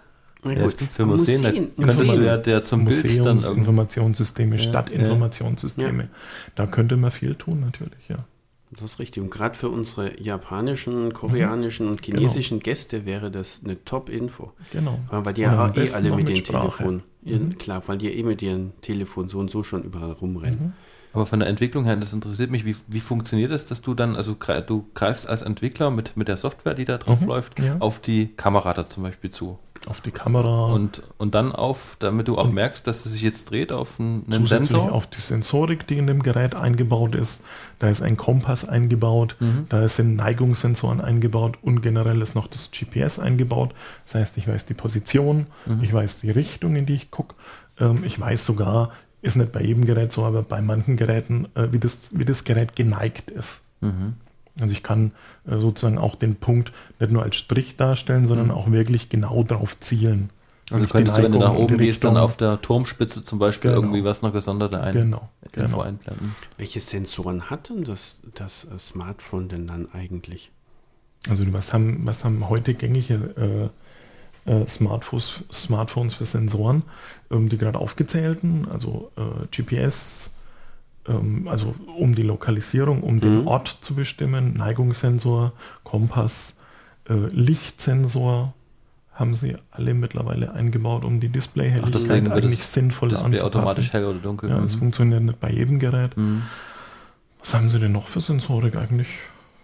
Speaker 3: Na
Speaker 2: Ja, für Museen, da
Speaker 3: Museen,
Speaker 2: könntest du ja der zum Bild dann irgendwie.
Speaker 1: Museumsinformationssysteme,
Speaker 2: Ja,
Speaker 1: Stadtinformationssysteme. Da könnte man viel tun, natürlich, ja.
Speaker 3: Das ist richtig. Und gerade für unsere japanischen, koreanischen und chinesischen Gäste wäre das eine Top-Info.
Speaker 1: Genau.
Speaker 3: Ja, Weil die ja eh alle mit
Speaker 1: mit
Speaker 3: den
Speaker 1: Sprache.
Speaker 3: Telefon,
Speaker 1: Mhm.
Speaker 3: klar, weil die eh mit ihren Telefon so und so schon überall rumrennen.
Speaker 1: Mhm.
Speaker 2: Aber von der Entwicklung her, das interessiert mich, wie, wie funktioniert es, dass du dann, also du greifst als Entwickler mit, mit der Software, die da drauf
Speaker 1: Mhm,
Speaker 2: läuft,
Speaker 1: ja.
Speaker 2: auf die Kamera da zum Beispiel zu.
Speaker 1: Auf die Kamera,
Speaker 2: Und, und dann auf, damit du auch merkst, dass es sich jetzt dreht, auf einen, einen
Speaker 1: zusätzlich
Speaker 2: Sensor.
Speaker 1: auf die Sensorik, die in dem Gerät eingebaut ist. Da ist ein Kompass eingebaut,
Speaker 2: Mhm.
Speaker 1: da sind Neigungssensoren eingebaut und generell ist noch das GPS eingebaut. Das heißt, ich weiß die Position,
Speaker 2: Mhm.
Speaker 1: ich weiß die Richtung, in die ich gucke. Ähm, ich weiß sogar, ist nicht bei jedem Gerät so, aber bei manchen Geräten, äh, wie, das, wie das Gerät geneigt ist.
Speaker 2: Mhm.
Speaker 1: Also ich kann äh, sozusagen auch den Punkt nicht nur als Strich darstellen, sondern auch wirklich genau drauf zielen.
Speaker 2: Also
Speaker 1: Durch
Speaker 2: könntest du, wenn du nach oben gehst, dann auf der Turmspitze zum Beispiel
Speaker 1: Genau.
Speaker 2: irgendwie was noch gesonderte ein
Speaker 1: Genau, genau.
Speaker 2: einblenden.
Speaker 3: Welche Sensoren hat denn das, das äh, Smartphone denn dann eigentlich?
Speaker 1: Also was haben, was haben heute gängige äh, äh, Smartphones, Smartphones für Sensoren? Ähm, die gerade aufgezählten, also äh, GPS, ähm, also um die Lokalisierung, um den
Speaker 3: Mhm.
Speaker 1: Ort zu bestimmen, Neigungssensor, Kompass, äh, Lichtsensor haben sie alle mittlerweile eingebaut, um die Displayhelligkeit eigentlich
Speaker 2: das
Speaker 1: sinnvoll
Speaker 2: Display
Speaker 1: anzupassen.
Speaker 2: automatisch hell oder dunkel.
Speaker 1: Ja, es funktioniert nicht bei jedem Gerät.
Speaker 2: Mhm.
Speaker 1: Was haben sie denn noch für Sensorik eigentlich?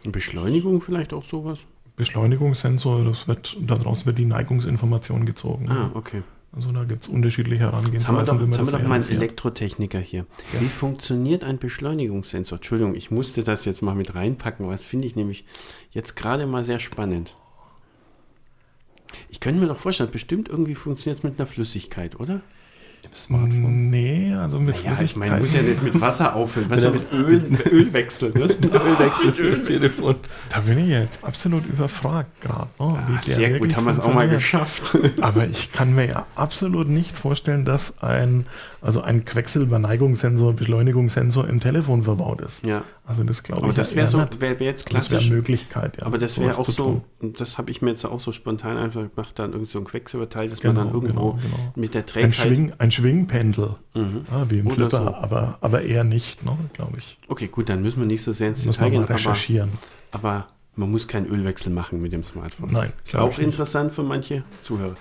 Speaker 3: Beschleunigung vielleicht auch sowas?
Speaker 1: Beschleunigungssensor, das wird, daraus wird die Neigungsinformation gezogen.
Speaker 3: Ah, okay.
Speaker 1: Also da gibt es unterschiedliche
Speaker 3: Jetzt haben wir
Speaker 1: Herangehensweisen.
Speaker 3: doch, jetzt haben wir doch mal einen. Elektrotechniker hier.
Speaker 1: Ja.
Speaker 3: Wie funktioniert ein Beschleunigungssensor? Entschuldigung, ich musste das jetzt mal mit reinpacken, weil das finde ich nämlich jetzt gerade mal sehr spannend. Ich könnte mir doch vorstellen, bestimmt irgendwie funktioniert es mit einer Flüssigkeit, oder?
Speaker 2: Im Smartphone.
Speaker 1: Nee, also mit
Speaker 3: Ja, ich meine, muss ja
Speaker 1: Flüssigkeiten-
Speaker 3: nicht mit Wasser auffüllen, du,
Speaker 2: Mit
Speaker 3: Öl, Öl wechseln. Du hast
Speaker 2: Ölwechsel fürs Telefon.
Speaker 1: Da bin ich jetzt absolut überfragt gerade. Ne,
Speaker 3: Ah,
Speaker 1: der
Speaker 3: sehr gut, haben wir es auch mal geschafft.
Speaker 1: Aber ich kann mir ja absolut nicht vorstellen, dass ein, also ein Quecksilberneigungssensor, Beschleunigungssensor im Telefon verbaut ist.
Speaker 3: Ja,
Speaker 1: Also das glaube
Speaker 3: aber
Speaker 1: ich
Speaker 3: das
Speaker 1: ja
Speaker 3: wäre so, wäre wär jetzt
Speaker 1: Das wäre
Speaker 3: klassisch.
Speaker 1: eine Möglichkeit, ja.
Speaker 3: aber das wäre auch so, das habe ich mir jetzt auch so spontan einfach gemacht, dann irgendwie so ein Quecksilberteil, das
Speaker 1: Genau,
Speaker 3: man dann irgendwo
Speaker 1: genau, genau.
Speaker 3: mit der
Speaker 1: Ein,
Speaker 3: Trägheit.
Speaker 1: Schwing, ein Schwingpendel,
Speaker 3: Mhm.
Speaker 1: ah, wie im
Speaker 3: Oder
Speaker 1: Flipper,
Speaker 3: so.
Speaker 1: aber, aber eher nicht, ne, glaube ich.
Speaker 3: Okay, gut, dann müssen wir nicht so sehr ins Detail gehen, aber,
Speaker 1: recherchieren.
Speaker 3: aber man muss keinen Ölwechsel machen mit dem Smartphone.
Speaker 1: Nein,
Speaker 3: Ist auch interessant für manche Zuhörer.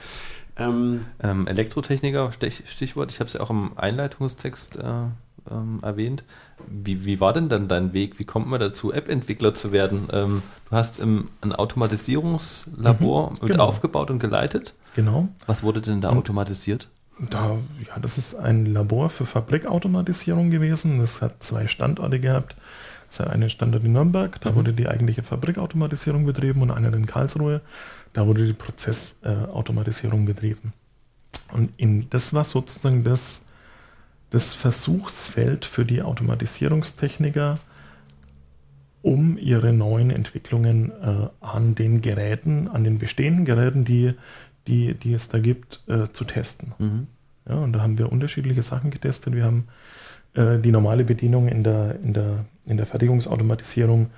Speaker 3: Ähm,
Speaker 2: Ähm, Elektrotechniker, Stich, Stichwort, ich habe es ja auch im Einleitungstext äh, ähm, erwähnt. Wie, wie war denn dann dein Weg? Wie kommt man dazu, App-Entwickler zu werden? Ähm, du hast im, ein Automatisierungslabor
Speaker 1: Mhm,
Speaker 2: mit
Speaker 1: genau.
Speaker 2: aufgebaut und geleitet.
Speaker 1: Genau.
Speaker 2: Was wurde denn da
Speaker 1: Und-
Speaker 2: automatisiert?
Speaker 1: Da, ja, das ist ein Labor für Fabrikautomatisierung gewesen. Das hat zwei Standorte gehabt. Das hat einen Standort in Nürnberg, da
Speaker 2: Mhm.
Speaker 1: wurde die eigentliche Fabrikautomatisierung betrieben und einen in Karlsruhe, da wurde die Prozessautomatisierung äh, betrieben. Und in, das war sozusagen das, das Versuchsfeld für die Automatisierungstechniker, um ihre neuen Entwicklungen äh, an den Geräten, an den bestehenden Geräten, die, die, die es da gibt, äh, zu testen.
Speaker 2: Mhm.
Speaker 1: Ja, und da haben wir unterschiedliche Sachen getestet. Wir haben äh, die normale Bedienung in der, in der, in der Fertigungsautomatisierung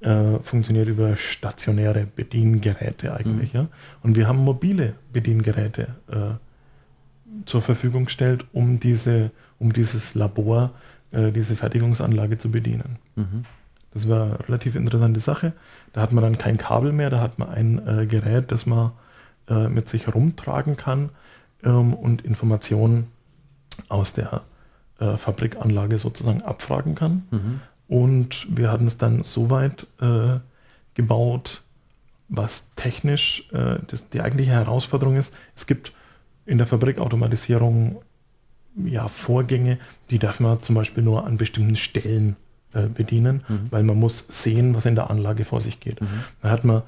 Speaker 1: äh, funktioniert über stationäre Bediengeräte eigentlich. Ja? Und wir haben mobile Bediengeräte äh, zur Verfügung gestellt, um, diese, um dieses Labor, äh, diese Fertigungsanlage zu bedienen.
Speaker 2: Mhm.
Speaker 1: Das war eine relativ interessante Sache. Da hat man dann kein Kabel mehr, da hat man ein äh, Gerät, das man äh, mit sich rumtragen kann ähm, und Informationen aus der äh, Fabrikanlage sozusagen abfragen kann.
Speaker 2: Mhm.
Speaker 1: Und wir hatten es dann so weit äh, gebaut, was technisch äh, das, die eigentliche Herausforderung ist. Es gibt in der Fabrikautomatisierung ja, Vorgänge, die darf man zum Beispiel nur an bestimmten Stellen äh, bedienen,
Speaker 2: Mhm.
Speaker 1: weil man muss sehen, was in der Anlage vor sich geht.
Speaker 2: Mhm.
Speaker 1: Da hat man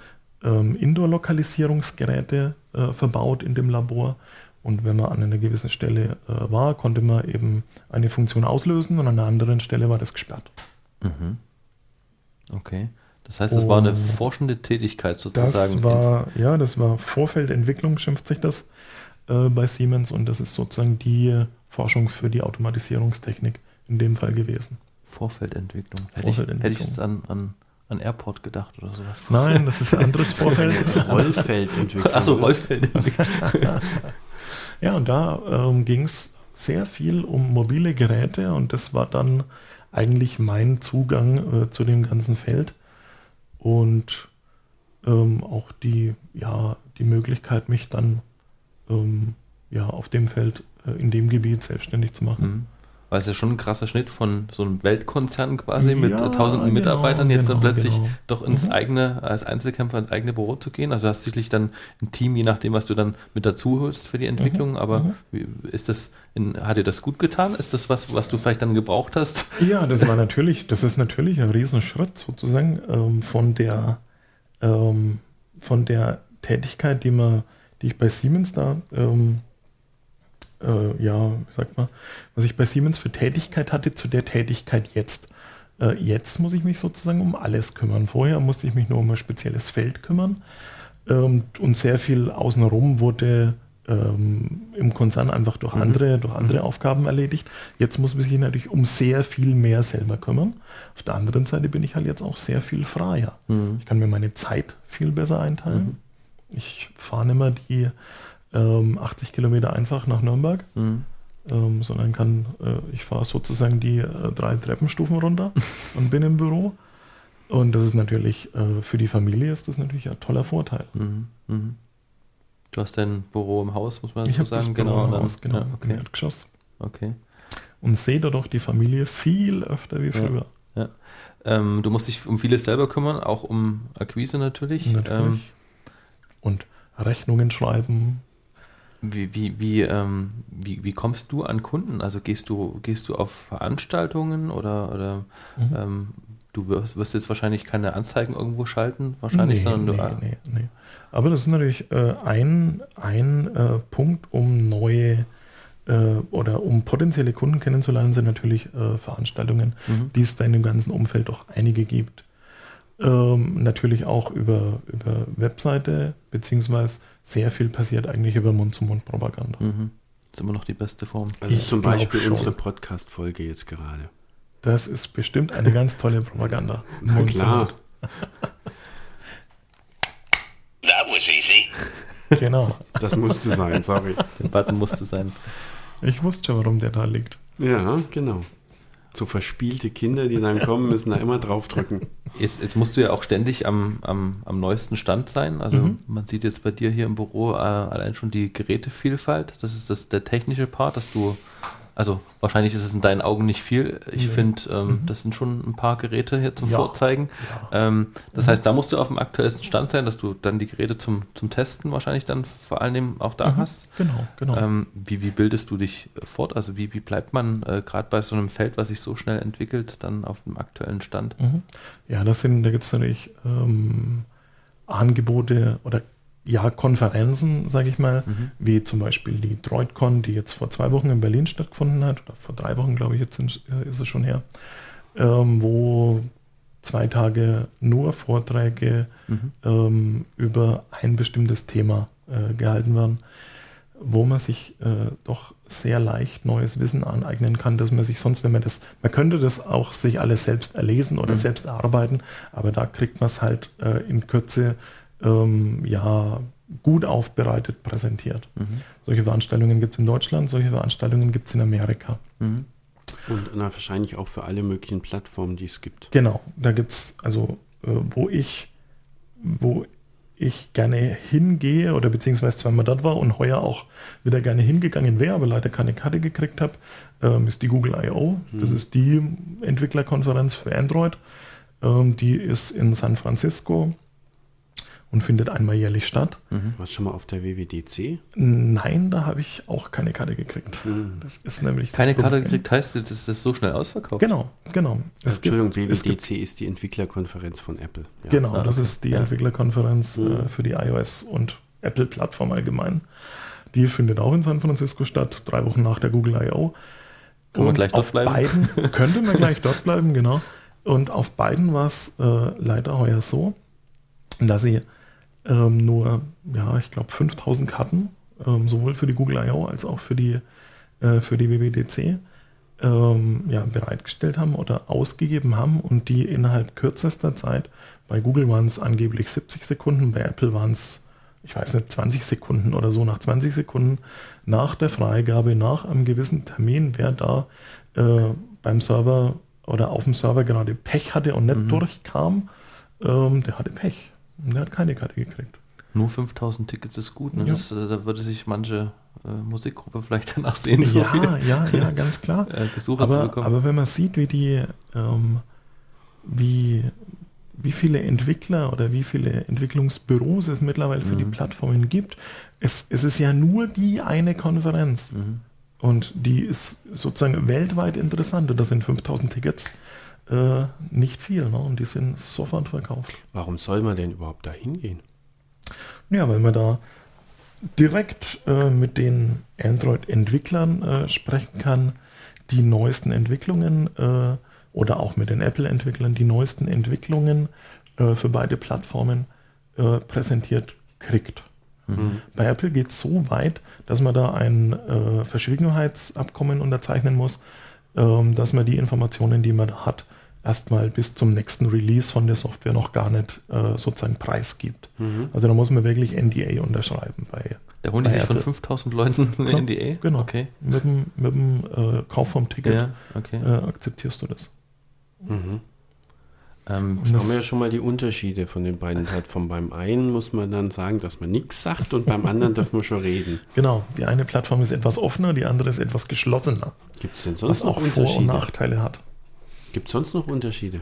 Speaker 1: ähm, Indoor-Lokalisierungsgeräte äh, verbaut in dem Labor. Und wenn man an einer gewissen Stelle äh, war, konnte man eben eine Funktion auslösen und an einer anderen Stelle war das gesperrt.
Speaker 2: Mhm. Okay. Das heißt, es war eine forschende Tätigkeit sozusagen.
Speaker 1: Das war, ja, das war Vorfeldentwicklung, schimpft sich das äh, bei Siemens und das ist sozusagen die Forschung für die Automatisierungstechnik in dem Fall gewesen.
Speaker 2: Vorfeldentwicklung. Hätte, Ich,
Speaker 1: Vorfeldentwicklung.
Speaker 2: hätte ich jetzt an, an an Airport gedacht oder sowas.
Speaker 1: Nein, das ist ein anderes Vorfeld.
Speaker 3: Rollfeldentwicklung.
Speaker 2: Achso, Rollfeldentwicklung.
Speaker 1: ja, und da ähm, ging es sehr viel um mobile Geräte und das war dann eigentlich mein Zugang äh, zu dem ganzen Feld und ähm, auch die, ja, die Möglichkeit, mich dann ähm, ja, auf dem Feld, äh, in dem Gebiet selbstständig zu machen.
Speaker 2: Mhm. Weil es ja schon ein krasser Schnitt von so einem Weltkonzern quasi mit
Speaker 1: Ja,
Speaker 2: tausenden
Speaker 1: genau,
Speaker 2: Mitarbeitern jetzt dann
Speaker 1: genau,
Speaker 2: plötzlich
Speaker 1: genau.
Speaker 2: doch ins
Speaker 1: Mhm.
Speaker 2: eigene, als Einzelkämpfer ins eigene Büro zu gehen. Also hast du sicherlich dann ein Team, je nachdem, was du dann mit dazu holst für die Entwicklung. Aber
Speaker 1: mhm.
Speaker 2: wie, ist das, in, hat dir das gut getan? Ist das was, was du vielleicht dann gebraucht hast?
Speaker 1: Ja, das war natürlich, das ist natürlich ein Riesenschritt sozusagen ähm, von der ähm, von der Tätigkeit, die man, die ich bei Siemens da, ähm, äh, ja, sagt man, was ich bei Siemens für Tätigkeit hatte, zu der Tätigkeit jetzt. Äh, jetzt muss ich mich sozusagen um alles kümmern. Vorher musste ich mich nur um ein spezielles Feld kümmern ähm, und sehr viel außenrum wurde ähm, im Konzern einfach durch
Speaker 2: Mhm.
Speaker 1: andere, durch andere Aufgaben erledigt. Jetzt muss man sich natürlich um sehr viel mehr selber kümmern. Auf der anderen Seite bin ich halt jetzt auch sehr viel freier. Ich kann mir meine Zeit viel besser einteilen. Ich fahre nicht mehr die ähm, 80 Kilometer einfach nach Nürnberg,
Speaker 2: Mhm.
Speaker 1: ähm, sondern kann, äh, ich fahre sozusagen die äh, drei Treppenstufen runter und bin im Büro. Und das ist natürlich, äh, für die Familie ist das natürlich ein toller Vorteil.
Speaker 2: Mhm. Mhm. Du hast dein Büro im Haus, muss man
Speaker 1: Ich habe
Speaker 2: sagen.
Speaker 1: das Büro im
Speaker 2: dann-
Speaker 1: Haus, genau,
Speaker 2: Ja,
Speaker 1: im
Speaker 2: okay.
Speaker 1: Erdgeschoss.
Speaker 2: okay.
Speaker 1: Und sehe dadurch die Familie viel öfter wie früher.
Speaker 2: Ähm, du musst dich um vieles selber kümmern, auch um Akquise natürlich.
Speaker 1: Natürlich.
Speaker 2: Ähm,
Speaker 1: und Rechnungen schreiben.
Speaker 2: Wie, wie, wie, ähm, wie, wie kommst du an Kunden? Also gehst du, gehst du auf Veranstaltungen oder, oder
Speaker 1: Mhm.
Speaker 2: ähm, du wirst, wirst jetzt wahrscheinlich keine Anzeigen irgendwo schalten, wahrscheinlich,
Speaker 1: nee,
Speaker 2: sondern du,
Speaker 1: nee, nee, nee. Aber das ist natürlich äh, ein, ein äh, Punkt, um neue äh, oder um potenzielle Kunden kennenzulernen, sind natürlich äh, Veranstaltungen,
Speaker 2: Mhm.
Speaker 1: die es da in dem ganzen Umfeld auch einige gibt. Ähm, natürlich auch über, über Webseite, beziehungsweise sehr viel passiert eigentlich über Mund-zu-Mund-Propaganda.
Speaker 2: Mhm. Das ist immer noch die beste Form.
Speaker 3: Also
Speaker 1: Ich
Speaker 3: zum Beispiel
Speaker 1: schon.
Speaker 3: unsere Podcast-Folge jetzt gerade.
Speaker 1: Das ist bestimmt eine ganz tolle Propaganda.
Speaker 3: Na
Speaker 1: Mund zu
Speaker 3: klar.
Speaker 1: Mund.
Speaker 4: That was easy.
Speaker 1: Genau.
Speaker 3: Das musste sein, sorry.
Speaker 2: Der Button musste sein.
Speaker 1: Ich wusste schon, warum der da liegt.
Speaker 3: Ja, genau. So verspielte Kinder, die dann kommen, müssen da immer draufdrücken.
Speaker 2: Jetzt, jetzt musst du ja auch ständig am, am, am neuesten Stand sein. Also
Speaker 1: Mhm.
Speaker 2: man sieht jetzt bei dir hier im Büro äh, allein schon die Gerätevielfalt. Das ist das, der technische Part, dass du, also wahrscheinlich ist es in deinen Augen nicht viel. Ich
Speaker 1: Nee.
Speaker 2: finde, ähm, das sind schon ein paar Geräte hier zum
Speaker 1: Ja.
Speaker 2: Vorzeigen.
Speaker 1: Ja.
Speaker 2: Ähm, das heißt, da musst du auf dem aktuellsten Stand sein, dass du dann die Geräte zum, zum Testen wahrscheinlich dann vor allem auch da
Speaker 1: Mhm.
Speaker 2: hast.
Speaker 1: Genau, genau.
Speaker 2: Ähm, wie, wie bildest du dich fort? Also wie, wie bleibt man äh, gerade bei so einem Feld, was sich so schnell entwickelt, dann auf dem aktuellen Stand?
Speaker 1: Mhm. Ja, das sind, da gibt es natürlich ähm, Angebote oder ja, Konferenzen, sage ich mal,
Speaker 2: Mhm.
Speaker 1: wie zum Beispiel die DroidCon, die jetzt vor zwei Wochen in Berlin stattgefunden hat, oder vor drei Wochen, glaube ich, jetzt sind, äh, ist es schon her, ähm, wo zwei Tage nur Vorträge
Speaker 2: Mhm.
Speaker 1: ähm, über ein bestimmtes Thema äh, gehalten werden, wo man sich äh, doch sehr leicht neues Wissen aneignen kann, dass man sich sonst, wenn man das, man könnte das auch sich alles selbst erlesen oder
Speaker 2: Mhm.
Speaker 1: selbst erarbeiten, aber da kriegt man es halt äh, in Kürze ähm, ja gut aufbereitet präsentiert.
Speaker 2: Mhm.
Speaker 1: Solche Veranstaltungen gibt es in Deutschland, solche Veranstaltungen gibt es in Amerika.
Speaker 2: Mhm.
Speaker 3: Und na, wahrscheinlich auch für alle möglichen Plattformen, die es gibt.
Speaker 1: Genau, da gibt es, also äh, wo ich, wo ich gerne hingehe oder beziehungsweise zweimal dort war und heuer auch wieder gerne hingegangen wäre, aber leider keine Karte gekriegt habe, ähm, ist die Google I.O. Das
Speaker 3: Mhm.
Speaker 1: ist die Entwicklerkonferenz für Android. Ähm, die ist in San Francisco und findet einmal jährlich statt.
Speaker 2: Mhm.
Speaker 3: Warst du schon mal auf der WWDC?
Speaker 1: Nein, da habe ich auch keine Karte gekriegt.
Speaker 3: Mhm.
Speaker 1: Das ist nämlich das
Speaker 2: Keine Karte gekriegt heißt, das ist das so schnell ausverkauft.
Speaker 1: Genau, genau. Es
Speaker 3: Entschuldigung,
Speaker 1: gibt- es gibt
Speaker 3: WWDC ist die Entwicklerkonferenz von Apple. Ja.
Speaker 1: Genau,
Speaker 2: Ah,
Speaker 1: das
Speaker 2: okay.
Speaker 1: ist die
Speaker 2: Ja.
Speaker 1: Entwicklerkonferenz
Speaker 3: Mhm.
Speaker 1: äh, für die iOS und Apple-Plattform allgemein. Die findet auch in San Francisco statt, drei Wochen nach der Google I.O.
Speaker 2: Kann man
Speaker 1: Und
Speaker 2: gleich dort bleiben?
Speaker 1: Beiden, könnte man gleich dort bleiben, genau. Und auf beiden war es äh, leider heuer so, dass sie ähm, nur, ja, ich glaube 5000 Karten, ähm, sowohl für die Google I.O. als auch für die, äh, für die WWDC, ähm, ja, bereitgestellt haben oder ausgegeben haben und die innerhalb kürzester Zeit, bei Google waren es angeblich 70 Sekunden, bei Apple waren es, ich weiß nicht, 20 Sekunden oder so, nach 20 Sekunden nach der Freigabe, nach einem gewissen Termin, wer da äh, beim Server oder auf dem Server gerade Pech hatte und nicht
Speaker 2: Mhm.
Speaker 1: durchkam, ähm, der hatte Pech. Und der hat keine Karte gekriegt.
Speaker 2: Nur 5000 Tickets ist gut. Ne?
Speaker 1: Ja.
Speaker 2: Das, äh, da würde sich manche äh, Musikgruppe vielleicht danach sehen, so
Speaker 1: Ja,
Speaker 2: viele
Speaker 1: ja, ja, ganz klar.
Speaker 2: äh, Besucher zu
Speaker 1: Aber,
Speaker 2: bekommen.
Speaker 1: aber wenn man sieht, wie die, ähm, wie, wie viele Entwickler oder wie viele Entwicklungsbüros es mittlerweile für die
Speaker 2: Mhm.
Speaker 1: Plattformen gibt, es, es ist ja nur die eine Konferenz.
Speaker 2: mhm.
Speaker 1: Und die ist sozusagen weltweit interessant. Und das sind 5000 Tickets äh, nicht viel. Ne? Und die sind sofort verkauft.
Speaker 3: Warum soll man denn überhaupt da hingehen?
Speaker 1: Ja, weil man da direkt äh, mit den Android-Entwicklern äh, sprechen kann, die neuesten Entwicklungen äh, oder auch mit den Apple-Entwicklern die neuesten Entwicklungen äh, für beide Plattformen äh, präsentiert kriegt.
Speaker 3: Mhm.
Speaker 1: Bei Apple geht es so weit, dass man da ein äh, Verschwiegenheitsabkommen unterzeichnen muss, dass man die Informationen, die man hat, erstmal bis zum nächsten Release von der Software noch gar nicht äh, sozusagen preisgibt.
Speaker 3: Mhm.
Speaker 1: Also da muss man wirklich NDA unterschreiben bei
Speaker 2: Da holen die sich von
Speaker 1: Apple.
Speaker 2: 5000 Leuten eine
Speaker 1: Genau,
Speaker 2: NDA?
Speaker 1: genau.
Speaker 2: Okay.
Speaker 1: mit dem, mit dem äh, Kauf vom Ticket
Speaker 2: Ja, okay.
Speaker 1: äh, akzeptierst du das.
Speaker 3: Mhm.
Speaker 2: Ähm,
Speaker 1: Und
Speaker 3: Haben wir ja schon mal die Unterschiede von den beiden Plattformen. Beim einen muss man dann sagen, dass man nichts sagt und beim anderen dürfen wir schon reden.
Speaker 1: Genau, die eine Plattform ist etwas offener, die andere ist etwas geschlossener,
Speaker 3: Gibt es denn
Speaker 1: was
Speaker 3: sonst noch
Speaker 1: auch Vor- und
Speaker 3: Unterschiede?
Speaker 1: Nachteile hat.
Speaker 3: Gibt es sonst noch Unterschiede?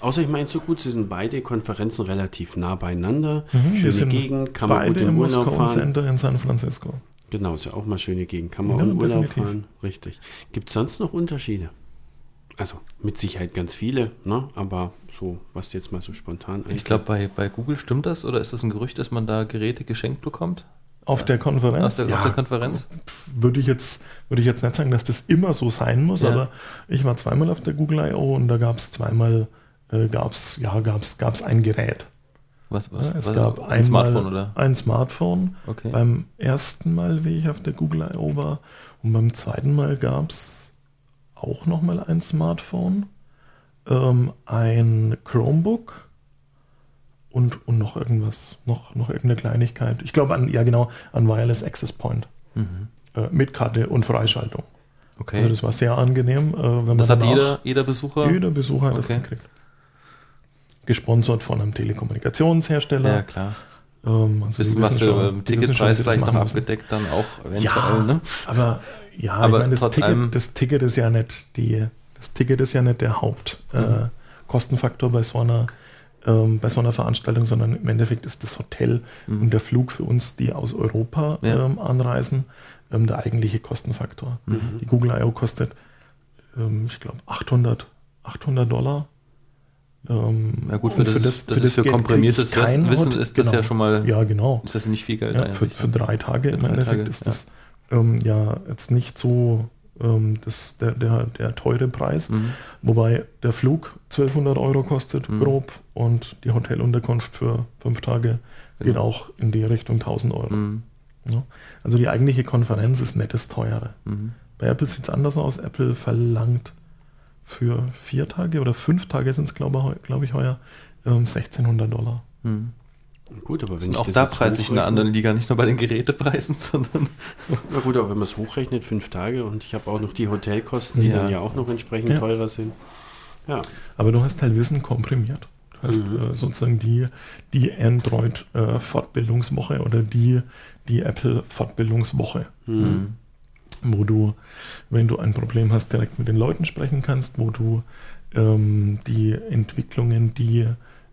Speaker 3: Außer ich meine so gut, sie sind beide Konferenzen relativ nah beieinander.
Speaker 1: Mhm,
Speaker 3: schöne Gegend, kann man gut in
Speaker 1: im
Speaker 3: Urlaub
Speaker 1: Moscone
Speaker 3: fahren.
Speaker 1: Center in San Francisco.
Speaker 3: Genau, ist ja auch mal schöne Gegend, kann man
Speaker 1: Ja,
Speaker 3: auch in Urlaub fahren. Richtig. Gibt es sonst noch Unterschiede? Also mit Sicherheit ganz viele, ne? aber so, was jetzt mal so spontan
Speaker 2: ich glaube, bei, bei Google stimmt das oder ist das ein Gerücht, dass man da Geräte geschenkt bekommt?
Speaker 1: Auf der Konferenz
Speaker 2: der,
Speaker 3: Ja.
Speaker 2: Auf der Konferenz?
Speaker 1: würde ich jetzt würde ich jetzt nicht sagen, dass das immer so sein muss,
Speaker 2: Ja.
Speaker 1: aber ich war zweimal auf der Google I.O. und da gab es zweimal äh, gab's, ja, gab's, gab's ein Gerät.
Speaker 2: Was, was,
Speaker 1: Ja, es
Speaker 2: was,
Speaker 1: gab
Speaker 2: ein
Speaker 1: einmal
Speaker 2: Smartphone oder?
Speaker 1: ein Smartphone
Speaker 2: Okay.
Speaker 1: beim ersten Mal, wie ich auf der Google I.O. war. Und beim zweiten Mal gab es auch nochmal ein Smartphone, ähm, ein Chromebook und, und noch irgendwas, noch, noch irgendeine Kleinigkeit. Ich glaube, an, ja genau, an Wireless Access Point.
Speaker 2: Mhm.
Speaker 1: Äh, mit Karte und Freischaltung.
Speaker 2: Okay.
Speaker 1: Also das war sehr angenehm. Äh, wenn man
Speaker 2: das hat jeder, jeder Besucher?
Speaker 1: jeder Besucher hat das
Speaker 2: Okay.
Speaker 1: gekriegt. Gesponsert von einem Telekommunikationshersteller.
Speaker 2: Ja, klar.
Speaker 1: Ähm, also
Speaker 2: Wissen,
Speaker 1: die
Speaker 2: was für Ticketpreis
Speaker 1: das
Speaker 2: vielleicht noch abgedeckt dann auch eventuell,
Speaker 1: Ja,
Speaker 2: ne?
Speaker 1: aber ja,
Speaker 2: Aber
Speaker 1: ich meine, das
Speaker 2: allem-
Speaker 1: Ticket, das Ticket ist ja nicht die, das Ticket ist ja nicht der Hauptkostenfaktor
Speaker 2: Mhm.
Speaker 1: äh, bei so einer ähm, bei so einer Veranstaltung, sondern im Endeffekt ist das Hotel
Speaker 2: Mhm.
Speaker 1: und der Flug für uns, die aus Europa
Speaker 2: Ja.
Speaker 1: ähm, anreisen, ähm, der eigentliche Kostenfaktor.
Speaker 3: Mhm.
Speaker 1: Die Google I.O. kostet, ähm, ich glaube, 800, 800 Dollar. Ähm,
Speaker 2: Ja gut, für das, das, ist für komprimiertes
Speaker 1: krieg ich kein
Speaker 2: Wissen ist das
Speaker 1: genau.
Speaker 2: ja schon mal,
Speaker 1: Ja, genau.
Speaker 2: ist das nicht viel Geld
Speaker 1: Ja, für, für drei Tage
Speaker 2: Für
Speaker 1: im
Speaker 2: drei
Speaker 1: Endeffekt
Speaker 2: Tage,
Speaker 1: ist
Speaker 2: ja.
Speaker 1: Das ähm, ja jetzt nicht so ähm, das, der, der, der teure Preis.
Speaker 2: Mhm.
Speaker 1: Wobei der Flug 1200 Euro kostet,
Speaker 2: Mhm.
Speaker 1: grob, und die Hotelunterkunft für fünf Tage geht
Speaker 2: Genau.
Speaker 1: auch in die Richtung 1000 Euro.
Speaker 2: Mhm.
Speaker 1: Ja. Also die eigentliche Konferenz ist nettes teure.
Speaker 2: Mhm.
Speaker 1: Bei Apple sieht es anders aus. Apple verlangt für vier Tage oder fünf Tage sind es, glaube glaub ich, heuer ähm, 1600 Dollar.
Speaker 3: Gut, aber wenn
Speaker 2: Sind
Speaker 3: ich
Speaker 2: auch
Speaker 3: das
Speaker 2: da preislich in einer anderen Liga, nicht nur bei den Gerätepreisen, sondern
Speaker 3: Na gut, aber wenn man es hochrechnet, fünf Tage und ich habe auch noch die Hotelkosten, die
Speaker 2: Ja.
Speaker 3: dann ja auch noch entsprechend
Speaker 1: Ja.
Speaker 3: teurer sind. Ja,
Speaker 1: Aber du hast halt Wissen komprimiert. Du hast
Speaker 3: Mhm.
Speaker 1: äh, sozusagen die, die Android-Fortbildungswoche oder die, die Apple-Fortbildungswoche,
Speaker 3: Mhm.
Speaker 1: wo du, wenn du ein Problem hast, direkt mit den Leuten sprechen kannst, wo du ähm, die Entwicklungen, die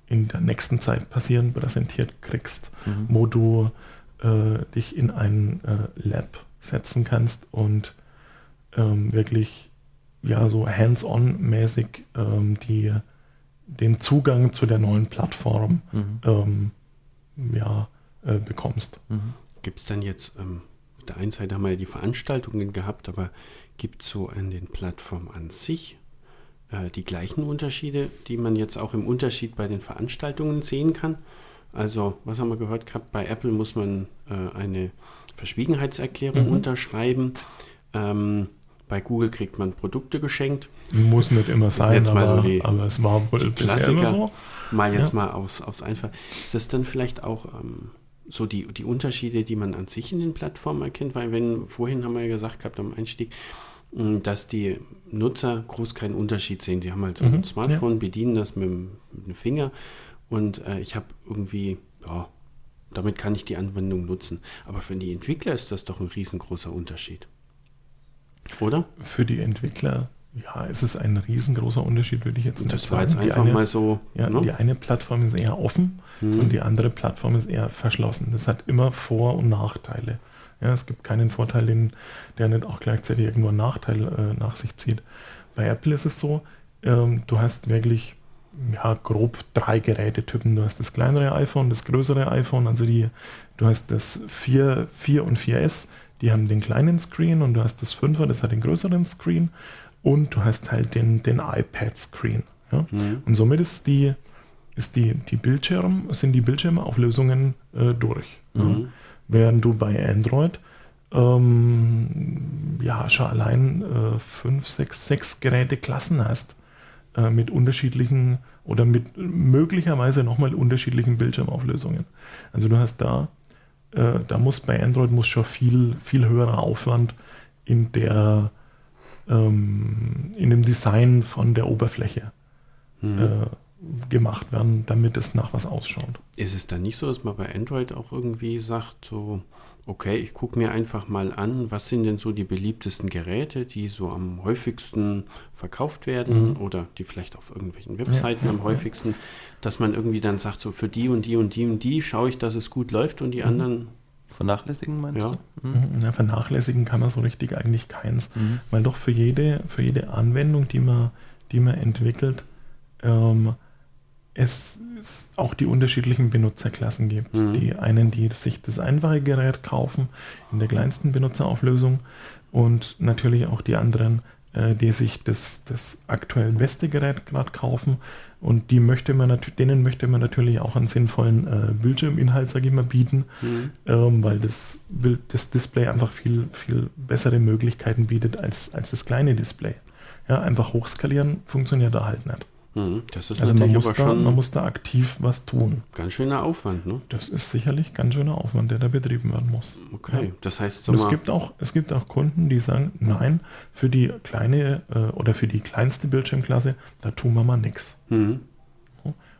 Speaker 1: in der nächsten Zeit passieren, präsentiert kriegst,
Speaker 2: Mhm.
Speaker 1: wo du äh, dich in ein äh, Lab setzen kannst und ähm, wirklich ja so hands-on-mäßig ähm, die den Zugang zu der neuen Plattform
Speaker 2: Mhm.
Speaker 1: ähm, ja, äh, bekommst.
Speaker 2: Mhm.
Speaker 3: Gibt es dann jetzt, ähm, auf der einen Seite haben wir ja die Veranstaltungen gehabt, aber gibt es so an den Plattformen an sich äh, die gleichen Unterschiede, die man jetzt auch im Unterschied bei den Veranstaltungen sehen kann? Also, was haben wir gehört gehabt? Bei Apple muss man äh, eine Verschwiegenheitserklärung
Speaker 1: Mhm.
Speaker 3: unterschreiben. Ähm, bei Google kriegt man Produkte geschenkt.
Speaker 1: Muss nicht immer sein, aber,
Speaker 3: so die-
Speaker 1: aber es war wohl
Speaker 3: Klassiker.
Speaker 1: immer so.
Speaker 3: Mal jetzt
Speaker 1: Ja.
Speaker 3: mal aufs, aufs Einfall. Ist das dann vielleicht auch ähm, so die, die Unterschiede, die man an sich in den Plattformen erkennt? Weil wenn, vorhin haben wir ja gesagt gehabt am Einstieg, dass die Nutzer groß keinen Unterschied sehen. Die haben halt so ein
Speaker 1: Mhm,
Speaker 3: Smartphone, bedienen das mit dem, mit dem Finger und äh, ich habe irgendwie, ja, damit kann ich die Anwendung nutzen. Aber für die Entwickler ist das doch ein riesengroßer Unterschied. Oder?
Speaker 1: Für die Entwickler, ja, es ist ein riesengroßer Unterschied, würde ich jetzt nicht
Speaker 3: Das war
Speaker 1: sagen.
Speaker 3: jetzt einfach
Speaker 1: eine-
Speaker 3: mal so.
Speaker 1: Ja,
Speaker 3: ne?
Speaker 1: die eine Plattform ist eher offen
Speaker 3: Mhm.
Speaker 1: und die andere Plattform ist eher verschlossen. Das hat immer Vor- und Nachteile. Ja, es gibt keinen Vorteil, den, der nicht auch gleichzeitig irgendwo einen Nachteil äh, nach sich zieht. Bei Apple ist es so, ähm, du hast wirklich ja, grob drei Gerätetypen. Du hast das kleinere iPhone, das größere iPhone, also die, du hast das 4, 4 und 4S, die haben den kleinen Screen und du hast das 5er, das hat den größeren Screen und du hast halt den, den iPad-Screen. Ja?
Speaker 3: Mhm.
Speaker 1: Und somit ist die, ist die, die Bildschirm, sind die Bildschirmauflösungen äh, durch. Ja. Während du bei Android ähm, ja schon allein äh, fünf, sechs, sechs Geräteklassen hast äh, mit unterschiedlichen oder mit möglicherweise nochmal unterschiedlichen Bildschirmauflösungen. Also du hast da, äh, da muss bei Android muss schon viel, viel höherer Aufwand in der ähm, in dem Design von der Oberfläche
Speaker 3: Mhm.
Speaker 1: äh, gemacht werden, damit es nach was ausschaut.
Speaker 3: Ist es dann nicht so, dass man bei Android auch irgendwie sagt, so, okay, ich gucke mir einfach mal an, was sind denn so die beliebtesten Geräte, die so am häufigsten verkauft werden
Speaker 1: Mhm.
Speaker 3: oder die vielleicht auf irgendwelchen Webseiten
Speaker 1: Ja,
Speaker 3: am
Speaker 1: ja,
Speaker 3: häufigsten, dass man irgendwie dann sagt, so für die und die und die und die schaue ich, dass es gut läuft und die
Speaker 1: Mhm.
Speaker 3: anderen,
Speaker 2: Vernachlässigen meinst
Speaker 3: Ja.
Speaker 2: du? Mhm.
Speaker 1: Mhm, Ja, vernachlässigen kann man so richtig eigentlich keins,
Speaker 2: Mhm.
Speaker 1: weil doch für jede, für jede Anwendung, die man, die man entwickelt, ähm, es es auch die unterschiedlichen Benutzerklassen gibt.
Speaker 3: Mhm.
Speaker 1: Die einen, die sich das einfache Gerät kaufen in der kleinsten Benutzerauflösung und natürlich auch die anderen, äh, die sich das, das aktuell beste Gerät gerade kaufen und die möchte man denen möchte man natürlich auch einen sinnvollen äh, Bildschirminhalt, sage ich mal, bieten,
Speaker 3: Mhm.
Speaker 1: ähm, weil das, das Display einfach viel, viel bessere Möglichkeiten bietet als, als das kleine Display. Ja, einfach hochskalieren funktioniert da halt nicht.
Speaker 3: Mhm. das ist
Speaker 1: Also man
Speaker 3: natürlich
Speaker 1: muss,
Speaker 3: aber
Speaker 1: da, man muss da aktiv was tun.
Speaker 3: ganz schöner Aufwand, ne?
Speaker 1: Das ist sicherlich ganz schöner Aufwand, der da betrieben werden muss.
Speaker 3: Okay,
Speaker 1: Ja.
Speaker 3: das heißt,
Speaker 1: Und
Speaker 3: sag
Speaker 1: es
Speaker 3: mal,
Speaker 1: gibt, auch, es gibt auch Kunden, die sagen, nein, für die kleine äh, oder für die kleinste Bildschirmklasse, da tun wir mal nichts.
Speaker 3: mhm.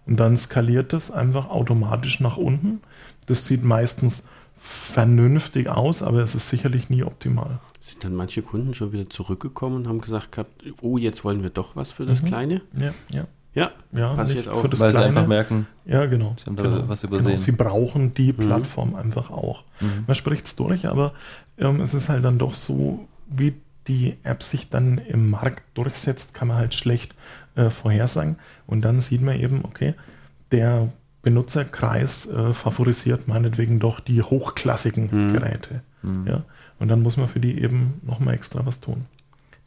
Speaker 1: Und dann skaliert das einfach automatisch nach unten. Das sieht meistens vernünftig aus, aber es ist sicherlich nie optimal.
Speaker 3: Sind dann manche Kunden schon wieder zurückgekommen und haben gesagt gehabt, oh, jetzt wollen wir doch was für das
Speaker 1: Mhm.
Speaker 3: Kleine?
Speaker 1: Ja, ja.
Speaker 3: Ja,
Speaker 1: ja
Speaker 3: Passiert auch,
Speaker 1: für das
Speaker 2: Weil sie
Speaker 1: Kleine.
Speaker 2: einfach merken,
Speaker 1: Ja, genau.
Speaker 2: Sie haben da
Speaker 1: genau,
Speaker 2: was übersehen.
Speaker 1: Genau. Sie brauchen die
Speaker 3: Mhm.
Speaker 1: Plattform einfach auch.
Speaker 2: Mhm.
Speaker 1: Man spricht es durch, aber ähm, es ist halt dann doch so, wie die App sich dann im Markt durchsetzt, kann man halt schlecht äh, vorhersagen. Und dann sieht man eben, okay, der Benutzerkreis äh, favorisiert meinetwegen doch die hochklassigen
Speaker 3: Mhm.
Speaker 1: Geräte.
Speaker 2: Mhm.
Speaker 1: Ja? Und dann muss man für die eben nochmal extra was tun.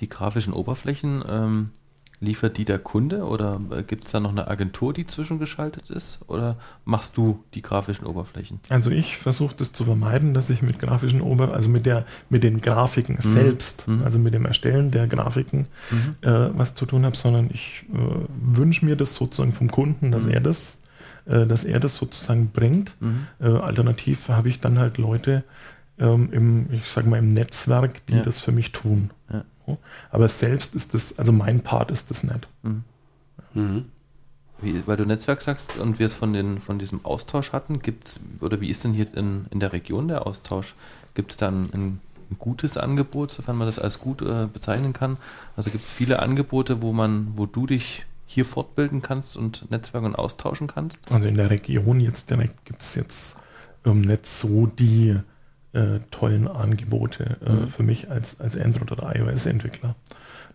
Speaker 2: die grafischen Oberflächen, ähm, liefert die der Kunde oder gibt es da noch eine Agentur, die zwischengeschaltet ist? Oder machst du die grafischen Oberflächen?
Speaker 1: Also ich versuche das zu vermeiden, dass ich mit grafischen Ober, also mit der, mit den Grafiken selbst,
Speaker 2: Mhm.
Speaker 1: also mit dem Erstellen der Grafiken,
Speaker 2: Mhm.
Speaker 1: äh, was zu tun habe, sondern ich äh, wünsche mir das sozusagen vom Kunden, dass
Speaker 2: Mhm.
Speaker 1: er das, äh, dass er das sozusagen bringt.
Speaker 2: Mhm.
Speaker 1: Äh, alternativ habe ich dann halt Leute ähm, im, ich sage mal, im Netzwerk, die
Speaker 2: Ja.
Speaker 1: das für mich tun.
Speaker 2: Ja.
Speaker 1: Aber selbst ist das, also mein Part ist das nicht.
Speaker 2: Mhm.
Speaker 3: Mhm.
Speaker 2: Wie, weil du Netzwerk sagst und wir es von, den, von diesem Austausch hatten, gibt's, oder wie ist denn hier in, in der Region der Austausch? Gibt es da ein, ein, ein gutes Angebot, sofern man das als gut äh, bezeichnen kann? Also gibt es viele Angebote, wo man, wo du dich hier fortbilden kannst und Netzwerke und austauschen kannst?
Speaker 1: Also in der Region jetzt direkt gibt es jetzt ähm, nicht so die äh, tollen Angebote äh,
Speaker 2: Mhm.
Speaker 1: für mich als, als Android- oder iOS-Entwickler.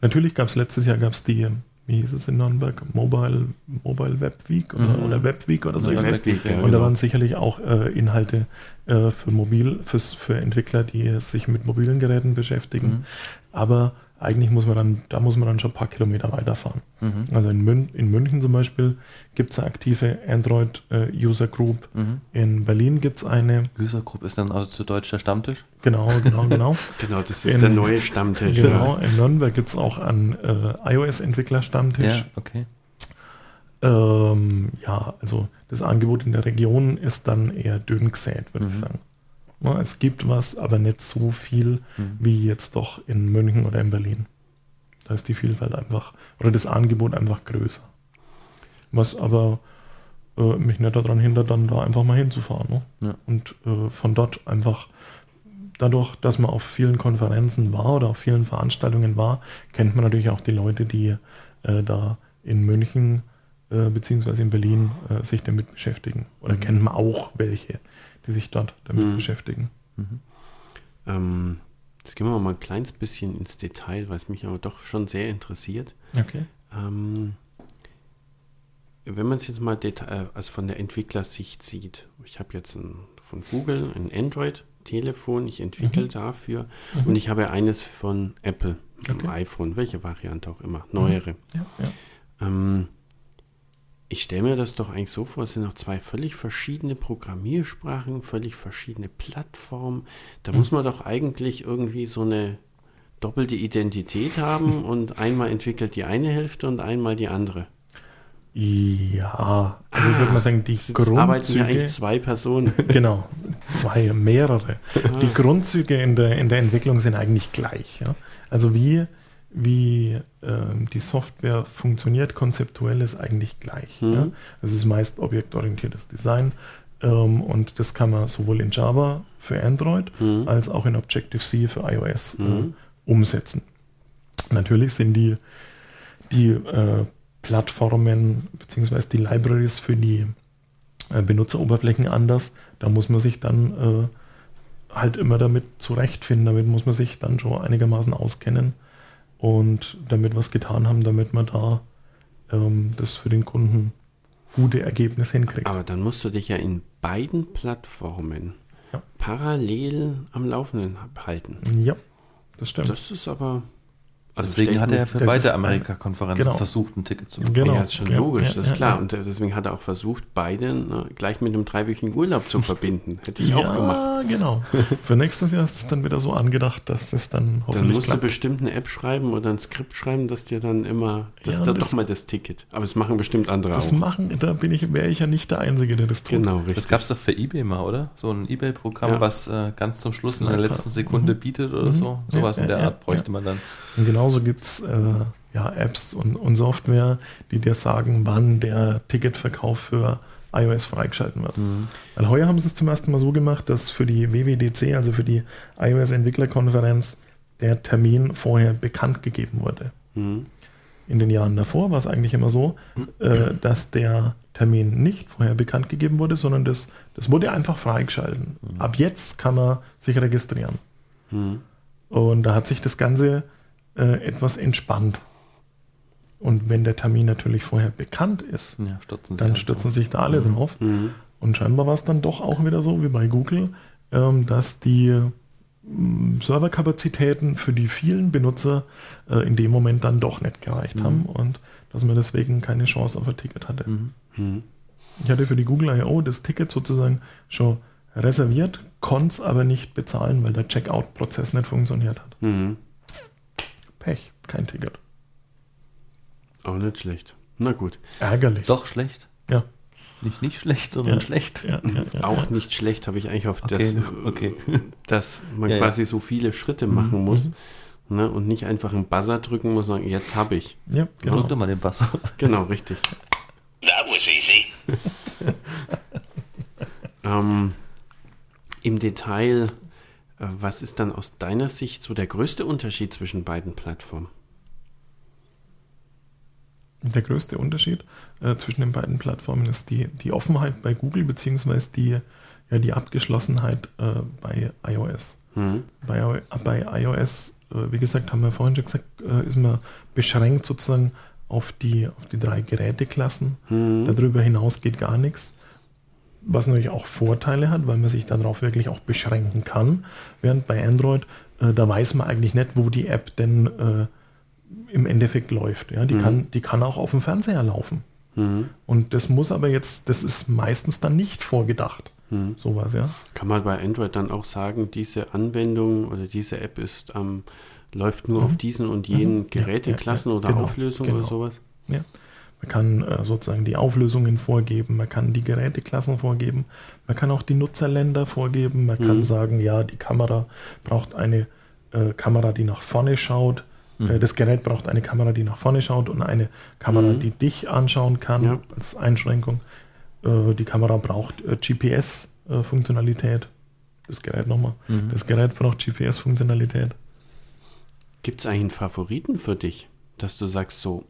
Speaker 1: Natürlich gab es letztes Jahr gab's die, wie hieß es in Nürnberg, Mobile, Mobile Web Week oder,
Speaker 2: Mhm.
Speaker 1: oder Web Week oder so.
Speaker 2: Ja,
Speaker 3: Web Week, ja,
Speaker 1: Und da
Speaker 3: genau.
Speaker 1: waren sicherlich auch äh, Inhalte äh, für mobil, fürs, für Entwickler, die sich mit mobilen Geräten beschäftigen.
Speaker 2: Mhm.
Speaker 1: Aber eigentlich muss man dann, da muss man dann schon ein paar Kilometer weiterfahren.
Speaker 2: Mhm.
Speaker 1: Also in, Mün in München zum Beispiel gibt es eine aktive Android-User Group.
Speaker 2: Mhm.
Speaker 1: In Berlin gibt es eine.
Speaker 2: User Group ist dann also zu Deutsch der Stammtisch.
Speaker 1: Genau, genau, genau.
Speaker 3: Genau, das ist
Speaker 1: In-
Speaker 3: der neue Stammtisch.
Speaker 1: genau, in Nürnberg gibt es auch einen äh, iOS-Entwickler-Stammtisch.
Speaker 2: Ja, okay.
Speaker 1: Ähm, ja, also das Angebot in der Region ist dann eher dünn gesät, würde ich
Speaker 2: Mhm.
Speaker 1: sagen. Es gibt was, aber nicht so viel
Speaker 2: Mhm.
Speaker 1: wie jetzt doch in München oder in Berlin. Da ist die Vielfalt einfach, oder das Angebot einfach größer. Was aber äh, mich nicht daran hindert, dann da einfach mal hinzufahren. Ne?
Speaker 2: Ja.
Speaker 1: Und äh, von dort einfach, dadurch, dass man auf vielen Konferenzen war oder auf vielen Veranstaltungen war, kennt man natürlich auch die Leute, die äh, da in München äh, beziehungsweise in Berlin äh, sich damit beschäftigen. Oder
Speaker 2: Mhm.
Speaker 1: kennt man auch welche, die sich dort damit
Speaker 3: Mhm.
Speaker 1: beschäftigen.
Speaker 2: Mhm.
Speaker 3: Ähm, jetzt gehen wir mal ein kleines bisschen ins Detail, weil es mich aber doch schon sehr interessiert.
Speaker 1: Okay.
Speaker 3: Ähm, wenn man es jetzt mal äh, also von der Entwicklersicht sieht, ich habe jetzt ein, von Google ein Android-Telefon, ich entwickle
Speaker 1: Mhm.
Speaker 3: dafür
Speaker 1: Mhm.
Speaker 3: und ich habe eines von Apple,
Speaker 1: Okay. Mhm.
Speaker 3: ein iPhone, welche Variante auch immer, neuere.
Speaker 1: Ja, ja.
Speaker 3: Ähm, ich stelle mir das doch eigentlich so vor, es sind noch zwei völlig verschiedene Programmiersprachen, völlig verschiedene Plattformen. Da
Speaker 1: Mhm.
Speaker 3: muss man doch eigentlich irgendwie so eine doppelte Identität haben und einmal entwickelt die eine Hälfte und einmal die andere.
Speaker 1: Ja, also ich würde mal sagen, die
Speaker 3: Jetzt arbeiten
Speaker 1: Grundzüge,
Speaker 3: eigentlich zwei Personen.
Speaker 1: genau, zwei, mehrere.
Speaker 3: Ah.
Speaker 1: Die Grundzüge in der, in der Entwicklung sind eigentlich gleich. Ja? Also wie, wie ähm, die Software funktioniert, konzeptuell ist eigentlich gleich.
Speaker 3: Mhm.
Speaker 1: Ja? Es ist meist objektorientiertes Design ähm, und das kann man sowohl in Java für Android
Speaker 3: Mhm.
Speaker 1: als auch in Objective-C für iOS
Speaker 3: Mhm.
Speaker 1: äh, umsetzen. Natürlich sind die, die äh, Plattformen bzw. die Libraries für die äh, Benutzeroberflächen anders. Da muss man sich dann äh, halt immer damit zurechtfinden. Damit muss man sich dann schon einigermaßen auskennen und damit was getan haben, damit man da ähm, das für den Kunden gute Ergebnis hinkriegt.
Speaker 3: Aber dann musst du dich ja in beiden Plattformen
Speaker 1: Ja.
Speaker 3: parallel am Laufenden halten.
Speaker 1: ja, das stimmt.
Speaker 3: Das ist aber. Also
Speaker 2: Deswegen
Speaker 3: stell
Speaker 2: hat er
Speaker 3: mir-
Speaker 2: für
Speaker 1: das
Speaker 2: beide Amerika-Konferenzen
Speaker 1: genau.
Speaker 2: versucht, ein Ticket zu
Speaker 1: Genau.
Speaker 2: bekommen.
Speaker 3: ja, ist schon
Speaker 1: Ja,
Speaker 3: logisch,
Speaker 1: ja,
Speaker 3: das ist
Speaker 1: ja,
Speaker 3: klar.
Speaker 1: ja.
Speaker 3: Und deswegen hat er auch versucht, beide ne, gleich mit einem dreiwöchigen Urlaub zu verbinden. Hätte ich auch gemacht.
Speaker 1: Ja, genau. Für nächstes Jahr ist es dann wieder so angedacht, dass das dann
Speaker 3: Dann
Speaker 1: hoffentlich
Speaker 3: musst du
Speaker 1: klappt.
Speaker 3: bestimmt eine App schreiben oder ein Skript schreiben, dass dir dann immer, das
Speaker 1: Ja,
Speaker 3: ist dann
Speaker 1: das-
Speaker 3: doch mal das Ticket. Aber es machen bestimmt andere
Speaker 1: Das
Speaker 3: auch.
Speaker 1: machen, da bin ich, wäre ich ja nicht der Einzige, der das tut.
Speaker 3: Genau,
Speaker 2: Das
Speaker 3: richtig.
Speaker 2: gab es doch für Ebay mal, oder? So ein Ebay-Programm,
Speaker 3: Ja.
Speaker 2: was äh, ganz zum Schluss in
Speaker 1: Ja,
Speaker 2: der letzten Sekunde
Speaker 1: Mhm.
Speaker 2: bietet oder
Speaker 1: Mhm.
Speaker 2: so.
Speaker 1: Ja,
Speaker 2: Sowas in
Speaker 1: ja,
Speaker 2: der
Speaker 1: ja,
Speaker 2: Art bräuchte
Speaker 1: ja.
Speaker 2: man dann.
Speaker 1: Und genauso gibt es äh, ja, Apps und, und Software, die dir sagen, wann der Ticketverkauf für iOS freigeschalten wird.
Speaker 2: Mhm.
Speaker 1: Weil heuer haben sie es zum ersten Mal so gemacht, dass für die WWDC, also für die iOS-Entwicklerkonferenz, der Termin vorher bekannt gegeben wurde.
Speaker 3: Mhm.
Speaker 1: In den Jahren davor war es eigentlich immer so, äh, dass der Termin nicht vorher bekannt gegeben wurde, sondern das, das wurde einfach freigeschalten. Ab jetzt kann man sich registrieren.
Speaker 3: Mhm.
Speaker 1: Und da hat sich das Ganze äh, etwas entspannt. Und wenn der Termin natürlich vorher bekannt ist,
Speaker 2: Ja, stürzen
Speaker 1: dann stürzen
Speaker 2: drauf.
Speaker 1: sich da alle drauf.
Speaker 3: Mhm.
Speaker 1: Und scheinbar war es dann doch auch wieder so wie bei Google, ähm, dass die ähm, Serverkapazitäten für die vielen Benutzer äh, in dem Moment dann doch nicht gereicht
Speaker 2: Mhm.
Speaker 1: haben und dass man deswegen keine Chance auf ein Ticket hatte.
Speaker 2: Mhm.
Speaker 3: Mhm.
Speaker 1: Ich hatte für die Google I.O. das Ticket sozusagen schon reserviert, konnte es aber nicht bezahlen, weil der Checkout-Prozess nicht funktioniert hat.
Speaker 3: Mhm.
Speaker 1: Pech, kein Ticket.
Speaker 3: Auch nicht schlecht. Na gut.
Speaker 1: Ärgerlich.
Speaker 2: Doch schlecht.
Speaker 1: Ja.
Speaker 2: Nicht nicht schlecht, sondern
Speaker 1: Ja.
Speaker 2: schlecht.
Speaker 1: Ja, ja, ja,
Speaker 3: Auch
Speaker 1: ja.
Speaker 3: nicht schlecht habe ich eigentlich auf
Speaker 2: Okay,
Speaker 3: das,
Speaker 2: okay.
Speaker 3: dass man
Speaker 2: Ja, ja.
Speaker 3: quasi so viele Schritte machen muss ne, und nicht einfach einen Buzzer drücken muss und sagen, jetzt habe ich.
Speaker 1: Ja,
Speaker 2: Drück
Speaker 1: genau.
Speaker 2: doch mal den Bass.
Speaker 3: Genau, richtig.
Speaker 4: That was easy.
Speaker 3: Ähm, Im Detail, was ist dann aus deiner Sicht so der größte Unterschied zwischen beiden Plattformen?
Speaker 1: Der größte Unterschied äh, zwischen den beiden Plattformen ist die, die Offenheit bei Google beziehungsweise die, ja, die Abgeschlossenheit äh, bei iOS.
Speaker 3: Hm?
Speaker 1: Bei, bei iOS, äh, wie gesagt, haben wir vorhin schon gesagt, äh, ist man beschränkt sozusagen auf die, auf die drei Geräteklassen.
Speaker 3: Hm?
Speaker 1: Darüber hinaus geht gar nichts. Was natürlich auch Vorteile hat, weil man sich darauf wirklich auch beschränken kann. Während bei Android äh, da weiß man eigentlich nicht, wo die App denn äh, im Endeffekt läuft. Ja, die,
Speaker 3: Mhm.
Speaker 1: kann, die kann auch auf dem Fernseher laufen.
Speaker 3: Mhm.
Speaker 1: Und das muss aber jetzt, das ist meistens dann nicht vorgedacht.
Speaker 3: Mhm.
Speaker 1: Sowas, ja.
Speaker 3: Kann man bei Android dann auch sagen, diese Anwendung oder diese App ist ähm, läuft nur
Speaker 1: Mhm.
Speaker 3: auf diesen und jenen
Speaker 1: Mhm. Ja,
Speaker 3: Geräteklassen
Speaker 1: ja, ja,
Speaker 3: oder
Speaker 1: genau,
Speaker 3: Auflösung
Speaker 1: genau.
Speaker 3: oder sowas?
Speaker 1: Man kann äh, sozusagen die Auflösungen vorgeben, man kann die Geräteklassen vorgeben, man kann auch die Nutzerländer vorgeben, man kann
Speaker 3: Mhm.
Speaker 1: sagen, ja, die Kamera braucht eine äh, Kamera, die nach vorne schaut.
Speaker 2: Mhm.
Speaker 1: Äh, das Gerät braucht eine Kamera, die nach vorne schaut und eine Kamera,
Speaker 3: Mhm.
Speaker 1: die dich anschauen kann
Speaker 3: Ja.
Speaker 1: als Einschränkung. Äh, die Kamera braucht äh, GPS-Funktionalität. Das Gerät nochmal.
Speaker 2: Mhm.
Speaker 1: Das Gerät braucht GPS-Funktionalität.
Speaker 3: Gibt es eigentlich einen Favoriten für dich, dass du sagst so,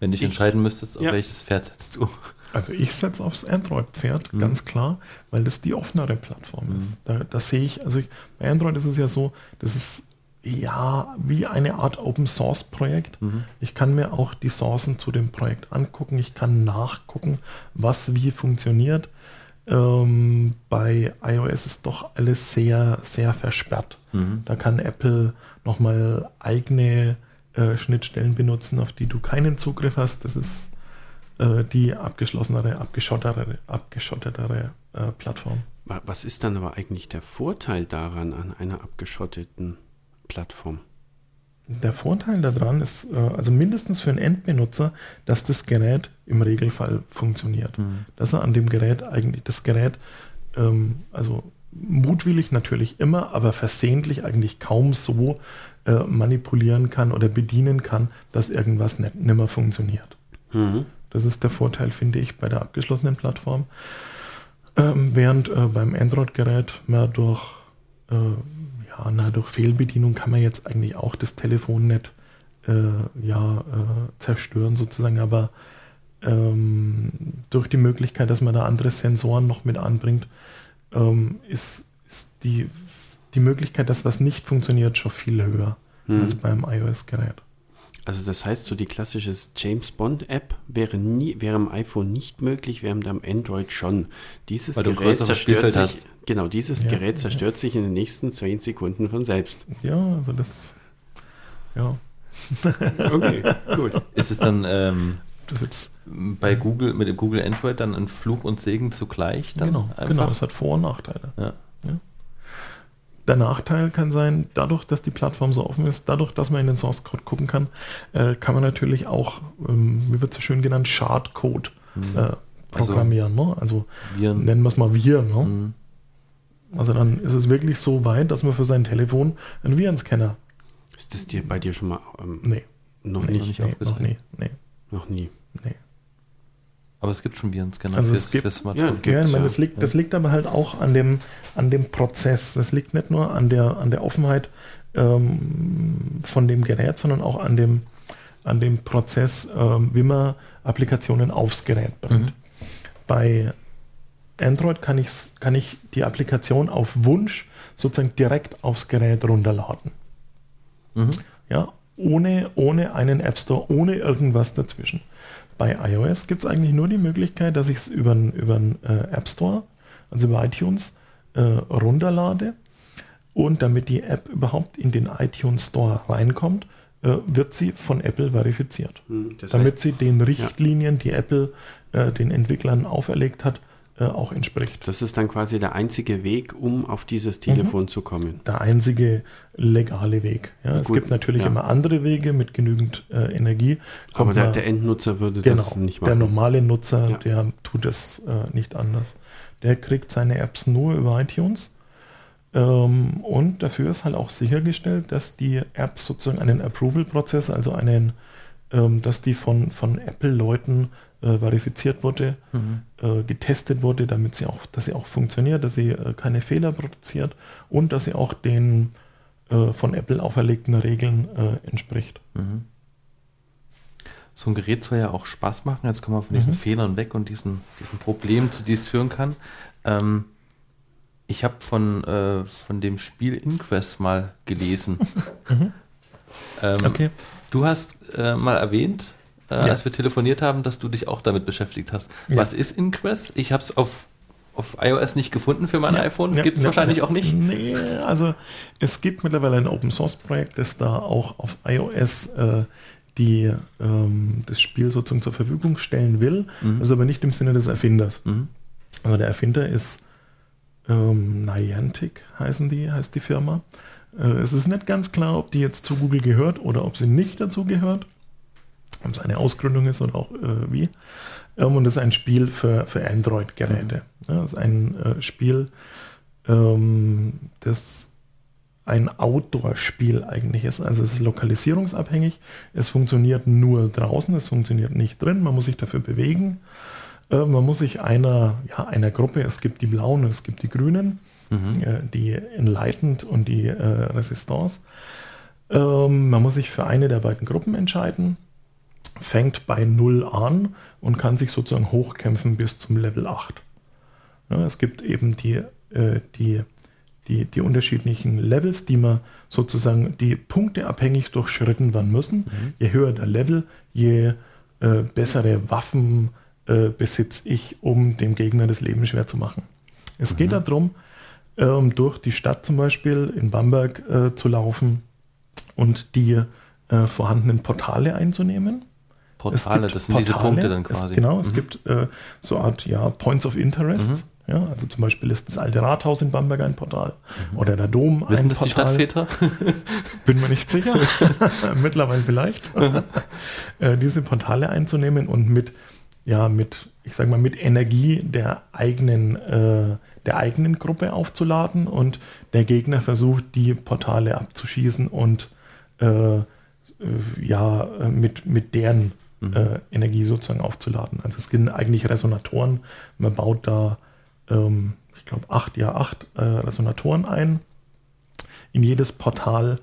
Speaker 2: Wenn du dich
Speaker 3: Ich-
Speaker 2: entscheiden müsstest, auf
Speaker 3: Ja.
Speaker 2: welches Pferd setzt du?
Speaker 1: Also ich setze aufs Android-Pferd,
Speaker 2: Mhm.
Speaker 1: ganz klar, weil das die offenere Plattform
Speaker 2: Mhm.
Speaker 1: ist. Da, da sehe ich, also ich, bei Android ist es ja so, das ist ja wie eine Art Open-Source-Projekt.
Speaker 2: Mhm.
Speaker 1: Ich kann mir auch die Sourcen zu dem Projekt angucken, ich kann nachgucken, was wie funktioniert. Ähm, bei iOS ist doch alles sehr, sehr versperrt.
Speaker 2: Mhm.
Speaker 1: Da kann Apple nochmal eigene äh, Schnittstellen benutzen, auf die du keinen Zugriff hast. Das ist äh, die abgeschlossenere, abgeschottere, abgeschottetere äh, Plattform.
Speaker 3: wa- was ist dann aber eigentlich der Vorteil daran an einer abgeschotteten Plattform?
Speaker 1: Der Vorteil daran ist, äh, also mindestens für einen Endbenutzer, dass das Gerät im Regelfall funktioniert.
Speaker 2: Mhm.
Speaker 1: Dass er an dem Gerät eigentlich das Gerät, ähm, also mutwillig natürlich immer, aber versehentlich eigentlich kaum so äh, manipulieren kann oder bedienen kann, dass irgendwas nicht, nimmer funktioniert.
Speaker 3: Mhm.
Speaker 1: Das ist der Vorteil, finde ich, bei der abgeschlossenen Plattform. Ähm, während äh, beim Android-Gerät man durch, äh, ja, na, durch Fehlbedienung kann man jetzt eigentlich auch das Telefon nicht äh, ja, äh, zerstören sozusagen, aber ähm, durch die Möglichkeit, dass man da andere Sensoren noch mit anbringt, ähm, ist, ist die, die Möglichkeit, dass was nicht funktioniert, schon viel höher
Speaker 3: Mhm.
Speaker 1: als beim iOS-Gerät.
Speaker 3: Also das heißt, so die klassische James Bond App wäre nie, wäre am iPhone nicht möglich, während am Android schon. Dieses
Speaker 2: Weil
Speaker 3: Gerät zerstört sich,
Speaker 2: hast.
Speaker 3: genau, dieses
Speaker 1: Ja,
Speaker 3: Gerät
Speaker 1: ja.
Speaker 3: zerstört sich in den nächsten 10 Sekunden von selbst.
Speaker 1: Ja, also das, ja,
Speaker 3: Okay, gut.
Speaker 2: Ist es dann ähm,
Speaker 1: das jetzt
Speaker 2: bei Google, mit dem Google Android dann ein Fluch und Segen zugleich? Dann
Speaker 1: Genau,
Speaker 2: einfach?
Speaker 1: genau, es hat Vor- und Nachteile.
Speaker 2: Ja.
Speaker 1: Der Nachteil kann sein, dadurch, dass die Plattform so offen ist, dadurch, dass man in den Source Code gucken kann, äh, kann man natürlich auch, ähm, wie wird es so schön genannt, Shardcode
Speaker 2: Mhm.
Speaker 1: äh, programmieren. ne? Also
Speaker 2: Viren.
Speaker 1: nennen wir es mal wir. Ne?
Speaker 2: Mhm.
Speaker 1: Also dann ist es wirklich so weit, dass man für sein Telefon einen Virenscanner.
Speaker 3: Ist das dir bei dir schon mal ähm,
Speaker 1: Nee,
Speaker 3: noch
Speaker 1: nee,
Speaker 3: nicht?
Speaker 2: nicht
Speaker 1: nee, noch nie. Nee,
Speaker 3: Noch nie.
Speaker 1: nee.
Speaker 2: Aber es gibt schon Virenscanner
Speaker 1: Also es gibt-
Speaker 2: fürs Smartphone.
Speaker 3: Ja,
Speaker 1: Ja, ich
Speaker 3: Gibt's,
Speaker 1: meine,
Speaker 3: ja.
Speaker 1: das, liegt, das liegt aber halt auch an dem, an dem Prozess. Das liegt nicht nur an der, an der Offenheit ähm, von dem Gerät, sondern auch an dem, an dem Prozess, ähm, wie man Applikationen aufs Gerät bringt.
Speaker 2: Mhm.
Speaker 1: Bei Android kann, ich's, kann ich die Applikation auf Wunsch sozusagen direkt aufs Gerät runterladen.
Speaker 2: Mhm.
Speaker 1: Ja, ohne, ohne einen App Store, ohne irgendwas dazwischen. Bei iOS gibt es eigentlich nur die Möglichkeit, dass ich es über einen, äh, App Store, also über iTunes, äh, runterlade. Und damit die App überhaupt in den iTunes Store reinkommt, äh, wird sie von Apple verifiziert.
Speaker 3: Hm, Das
Speaker 1: damit
Speaker 3: heißt,
Speaker 1: sie den Richtlinien, die Apple äh, den Entwicklern auferlegt hat, äh, auch entspricht.
Speaker 3: das ist dann quasi der einzige Weg, um auf dieses Telefon
Speaker 1: Mhm.
Speaker 3: zu kommen.
Speaker 1: der einzige legale Weg. Ja, es gibt natürlich
Speaker 3: ja.
Speaker 1: immer andere Wege mit genügend äh, Energie.
Speaker 3: Aber
Speaker 1: Kommt
Speaker 3: der,
Speaker 1: man-
Speaker 3: der Endnutzer würde
Speaker 1: genau,
Speaker 3: das nicht
Speaker 1: der
Speaker 3: machen.
Speaker 1: normale Nutzer,
Speaker 3: Ja.
Speaker 1: der tut es äh, nicht anders. Der kriegt seine Apps nur über iTunes. Ähm, und dafür ist halt auch sichergestellt, dass die App sozusagen einen Approval-Prozess, also einen, ähm, dass die von, von Apple-Leuten äh, verifiziert wurde,
Speaker 2: Mhm.
Speaker 1: äh, getestet wurde, damit sie auch, dass sie auch funktioniert, dass sie äh, keine Fehler produziert und dass sie auch den äh, von Apple auferlegten Regeln äh, entspricht.
Speaker 2: Mhm. So ein Gerät soll ja auch Spaß machen. Jetzt kommen wir von diesen
Speaker 1: Mhm.
Speaker 2: Fehlern weg und diesen, diesen Problemen, zu die es führen kann. Ähm, ich habe von, äh, von dem Spiel Inquest mal gelesen.
Speaker 1: Mhm.
Speaker 2: ähm,
Speaker 1: Okay.
Speaker 2: Du hast mal erwähnt, äh,
Speaker 1: Ja.
Speaker 2: als wir telefoniert haben, dass du dich auch damit beschäftigt hast.
Speaker 1: Ja.
Speaker 2: Was ist Inquest? Ich habe es auf auf iOS nicht gefunden für mein
Speaker 1: Ja,
Speaker 2: iPhone.
Speaker 1: ja,
Speaker 2: Gibt es
Speaker 1: ja,
Speaker 2: wahrscheinlich auch nicht.
Speaker 1: Nee, also es gibt mittlerweile ein Open Source Projekt, das da auch auf iOS äh, die, ähm, das Spiel sozusagen zur Verfügung stellen will.
Speaker 2: Mhm.
Speaker 1: Ist aber nicht im Sinne des Erfinders.
Speaker 2: Mhm.
Speaker 1: Also der Erfinder ist ähm, Niantic, heißen die, heißt die Firma. Äh, es ist nicht ganz klar, ob die jetzt zu Google gehört oder ob sie nicht dazu gehört. Ob es eine Ausgründung ist oder auch äh, wie. Ähm, und das ist ein Spiel für, für Android-Geräte. Ja, das ist ein äh, Spiel, ähm, das ein Outdoor-Spiel eigentlich ist. Also es ist lokalisierungsabhängig. Es funktioniert nur draußen, es funktioniert nicht drin. Man muss sich dafür bewegen. Äh, man muss sich einer, ja, einer Gruppe, es gibt die Blauen und es gibt die Grünen,
Speaker 2: Mhm.
Speaker 1: äh, die Enlightened und die äh, Resistance. Ähm, man muss sich für eine der beiden Gruppen entscheiden, fängt bei 0 an und kann sich sozusagen hochkämpfen bis zum Level 8. Ja, es gibt eben die, äh, die, die, die unterschiedlichen Levels, die man sozusagen die Punkte abhängig durchschritten werden müssen. Je höher der Level, je äh, bessere Waffen äh, besitze ich, um dem Gegner das Leben schwer zu machen. Es geht darum, ähm, durch die Stadt zum Beispiel in Bamberg äh, zu laufen und die äh, vorhandenen Portale einzunehmen. Es
Speaker 2: Portale, das sind diese
Speaker 1: Portale,
Speaker 2: Punkte dann quasi.
Speaker 1: Es, genau, es
Speaker 2: Mhm.
Speaker 1: gibt äh, so eine Art ja, Points of Interest. Ja, also zum Beispiel ist das alte Rathaus in Bamberg ein Portal oder der Dom
Speaker 2: Wissen
Speaker 1: ein
Speaker 2: das die. Stadtväter?
Speaker 1: Bin mir nicht sicher. Mittlerweile vielleicht. äh, diese Portale einzunehmen und mit, ja, mit, ich sag mal, mit Energie der eigenen, äh, der eigenen Gruppe aufzuladen und der Gegner versucht, die Portale abzuschießen und äh, äh, ja, mit, mit deren äh, Energie sozusagen aufzuladen. Also es sind eigentlich Resonatoren. Man baut da, ähm, ich glaube, acht, ja, acht äh, Resonatoren ein in jedes Portal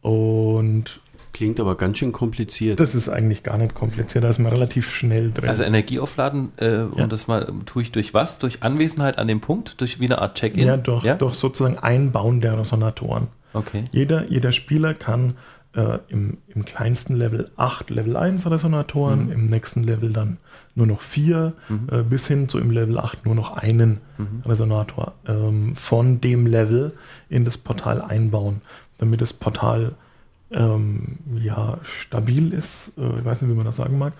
Speaker 1: und
Speaker 3: Klingt aber ganz schön kompliziert.
Speaker 1: das ist eigentlich gar nicht kompliziert, da ist man relativ schnell drin.
Speaker 2: Also Energie aufladen, äh,
Speaker 1: Ja.
Speaker 2: das mal, tue ich durch was? Durch Anwesenheit an dem Punkt? Durch wie eine Art Check-in?
Speaker 1: ja, durch, durch sozusagen Einbauen der Resonatoren.
Speaker 2: Okay.
Speaker 1: Jeder, jeder Spieler kann äh, im, im kleinsten Level 8 Level 1 Resonatoren, im nächsten Level dann nur noch vier, äh, bis hin zu im Level 8 nur noch einen Resonator ähm, von dem Level in das Portal einbauen, damit das Portal ähm, ja, stabil ist, äh, ich weiß nicht, wie man das sagen mag,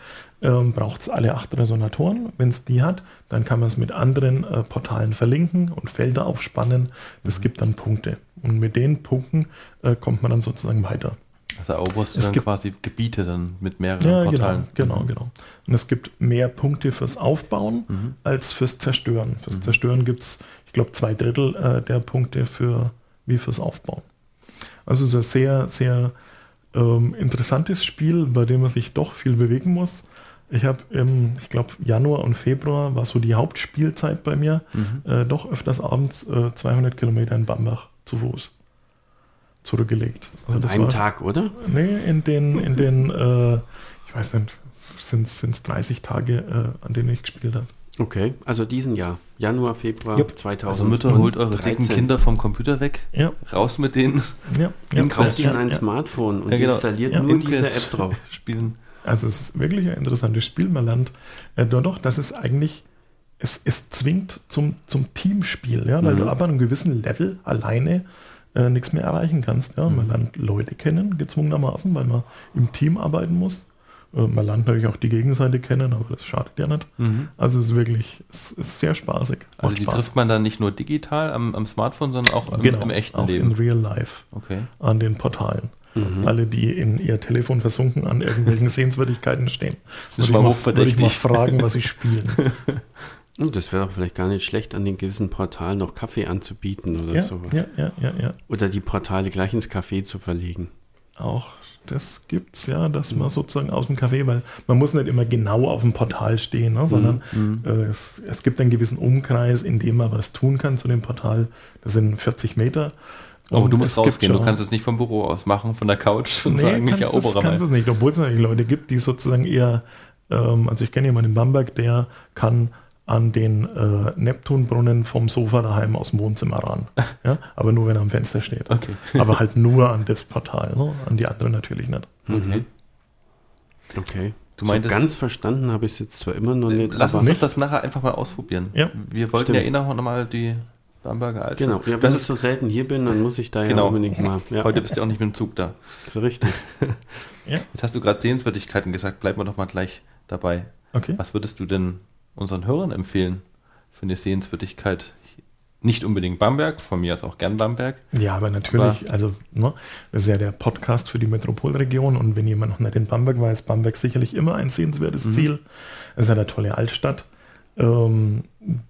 Speaker 1: ähm, braucht es alle acht Resonatoren. Wenn es die hat, dann kann man es mit anderen äh, Portalen verlinken und Felder aufspannen. Das gibt dann Punkte. Und mit den Punkten äh, kommt man dann sozusagen weiter.
Speaker 2: Also eroberst du
Speaker 1: Es
Speaker 2: dann
Speaker 1: gibt-
Speaker 2: quasi Gebiete dann mit mehreren
Speaker 1: Ja,
Speaker 2: Portalen.
Speaker 1: genau, genau, genau. Und es gibt mehr Punkte fürs Aufbauen als fürs Zerstören. Fürs Zerstören gibt es, ich glaube, zwei Drittel äh, der Punkte für, wie fürs Aufbauen. Also es ist ein sehr, sehr ähm, interessantes Spiel, bei dem man sich doch viel bewegen muss. Ich habe im, ich glaube, Januar und Februar war so die Hauptspielzeit bei mir, äh, doch öfters abends äh, 200 Kilometer in Bambach zu Fuß zurückgelegt. Also
Speaker 3: An
Speaker 1: das
Speaker 3: einem
Speaker 1: war,
Speaker 3: Tag, oder?
Speaker 1: Nee, in den, in den äh, ich weiß nicht, sind es 30 Tage, äh, an denen ich gespielt habe.
Speaker 3: Okay, also diesen Jahr. Januar, Februar
Speaker 1: Jupp.
Speaker 3: 2000.
Speaker 2: Also Mütter, holt eure dicken Kinder vom Computer weg,
Speaker 1: Ja,
Speaker 2: raus mit denen,
Speaker 1: ja, ja.
Speaker 3: Und kauft
Speaker 1: ja,
Speaker 3: ihnen ein
Speaker 1: ja.
Speaker 3: Smartphone und
Speaker 2: Ja, genau.
Speaker 3: installiert
Speaker 1: Ja.
Speaker 3: nur diese
Speaker 2: Ingress
Speaker 3: App drauf.
Speaker 2: spielen.
Speaker 1: Also es ist wirklich ein interessantes Spiel. Man lernt äh, nur doch, dass es eigentlich, es, es zwingt zum, zum Teamspiel, ja, weil
Speaker 3: Mhm.
Speaker 1: du ab einem gewissen Level alleine äh, nichts mehr erreichen kannst. Ja. Man lernt Leute kennen, gezwungenermaßen, weil man im Team arbeiten muss. Äh, man lernt natürlich auch die Gegenseite kennen, aber das schadet ja nicht.
Speaker 2: Mhm.
Speaker 1: Also es ist wirklich, es ist sehr spaßig.
Speaker 2: Also die
Speaker 1: Spaß.
Speaker 2: trifft man dann nicht nur digital am, am Smartphone, sondern auch im,
Speaker 1: genau,
Speaker 2: im echten
Speaker 1: auch
Speaker 2: Leben.
Speaker 1: in real life
Speaker 2: Okay.
Speaker 1: an den Portalen.
Speaker 3: Mhm.
Speaker 1: Alle, die in ihr Telefon versunken an irgendwelchen Sehenswürdigkeiten stehen.
Speaker 2: Das ist mal
Speaker 1: ich mal- würde ich mal
Speaker 2: hochverdächtig.
Speaker 1: fragen, was sie spielen.
Speaker 3: Oh, das wäre doch vielleicht gar nicht schlecht, an den gewissen Portalen noch Kaffee anzubieten oder
Speaker 1: ja,
Speaker 3: sowas.
Speaker 1: ja, ja, ja, ja.
Speaker 3: Oder die Portale gleich ins Café zu verlegen.
Speaker 1: Auch das gibt's ja, dass man sozusagen aus dem Café, weil man muss nicht immer genau auf dem Portal stehen, ne, sondern
Speaker 2: Mhm.
Speaker 1: äh, es, es gibt einen gewissen Umkreis, in dem man was tun kann zu dem Portal. Das sind 40 Meter.
Speaker 2: Aber
Speaker 1: Und
Speaker 2: du musst rausgehen, du kannst es nicht vom Büro aus machen, von der Couch und
Speaker 1: Nee,
Speaker 2: sagen, ich
Speaker 1: kannst
Speaker 2: erobere
Speaker 1: es, kannst
Speaker 2: mal.
Speaker 1: es nicht, obwohl es natürlich Leute gibt, die sozusagen eher, ähm, also ich kenne jemanden in Bamberg, der kann an den äh, Neptunbrunnen vom Sofa daheim aus dem Wohnzimmer ran. Ja? Aber nur, wenn er am Fenster steht.
Speaker 2: Okay.
Speaker 1: Aber halt nur an das Portal, ne? an die anderen natürlich nicht.
Speaker 3: Mhm. Okay.
Speaker 2: Du
Speaker 3: so
Speaker 2: meintest,
Speaker 3: ganz verstanden habe ich es jetzt zwar immer noch
Speaker 2: äh,
Speaker 3: nicht,
Speaker 2: lass uns doch das nachher einfach mal ausprobieren.
Speaker 1: Ja.
Speaker 2: Wir wollten
Speaker 3: Stimmt.
Speaker 2: ja eh noch mal die Bamberger Altstadt.
Speaker 3: genau. Ja, wenn
Speaker 2: das
Speaker 3: ich so selten hier bin, dann muss ich da
Speaker 2: Genau.
Speaker 3: ja unbedingt mal. Ja,
Speaker 2: Heute bist du auch nicht mit dem Zug da.
Speaker 3: so richtig.
Speaker 2: Jetzt hast du gerade Sehenswürdigkeiten gesagt, bleiben wir doch mal gleich dabei.
Speaker 1: Okay.
Speaker 2: Was würdest du denn unseren Hörern empfehlen für eine Sehenswürdigkeit? Nicht unbedingt Bamberg, von mir aus auch gern Bamberg.
Speaker 1: Ja, aber natürlich, also, ne, das ist ja der Podcast für die Metropolregion und wenn jemand noch nicht in Bamberg war, ist Bamberg sicherlich immer ein sehenswertes
Speaker 2: Mhm.
Speaker 1: Ziel. Es ist ja eine tolle Altstadt, ähm,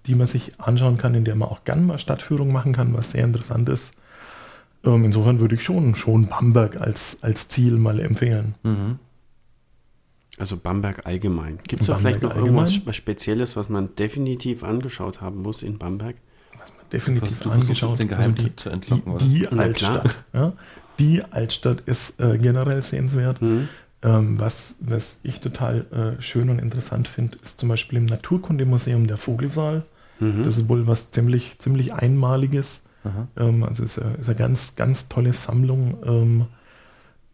Speaker 1: die man sich anschauen kann, in der man auch gern mal Stadtführung machen kann, was sehr interessant ist. Ähm, insofern würde ich schon, schon Bamberg als, als Ziel mal empfehlen.
Speaker 2: Mhm.
Speaker 3: Also Bamberg allgemein. Gibt es da vielleicht noch
Speaker 1: allgemein?
Speaker 3: irgendwas was Spezielles, was man definitiv angeschaut haben muss in Bamberg?
Speaker 1: Was man definitiv
Speaker 2: Du versuchst
Speaker 1: angeschaut.
Speaker 2: jetzt den
Speaker 1: also
Speaker 2: Geheimtipp zu entlocken,
Speaker 1: die, die. Altstadt. Ja, die Altstadt ist äh, generell sehenswert.
Speaker 3: Mhm.
Speaker 1: Ähm, was, was ich total äh, schön und interessant finde, ist zum Beispiel im Naturkundemuseum der Vogelsaal.
Speaker 3: Mhm.
Speaker 1: Das ist wohl was ziemlich, ziemlich Einmaliges. Ähm, also ist, eine- ist eine ganz, ganz tolle Sammlung ähm,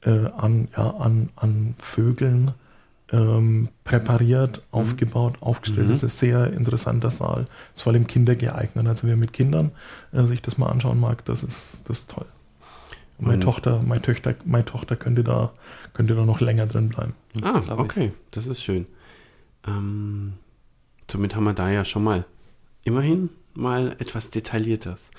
Speaker 1: äh, an, ja, an, an Vögeln ähm, präpariert, aufgebaut, aufgestellt.
Speaker 3: Mhm.
Speaker 1: Das ist ein sehr interessanter Saal. Ist vor allem kindergeeignet. Also wer mit Kindern äh, sich das mal anschauen mag, das ist, das ist toll. Meine
Speaker 3: Und-
Speaker 1: Tochter, meine Töchter, meine Tochter könnte da, könnte da noch länger drin bleiben.
Speaker 3: Ah,
Speaker 2: glaub ich.
Speaker 3: okay, das ist schön. Ähm, somit haben wir da ja schon mal immerhin mal etwas Detailliertes.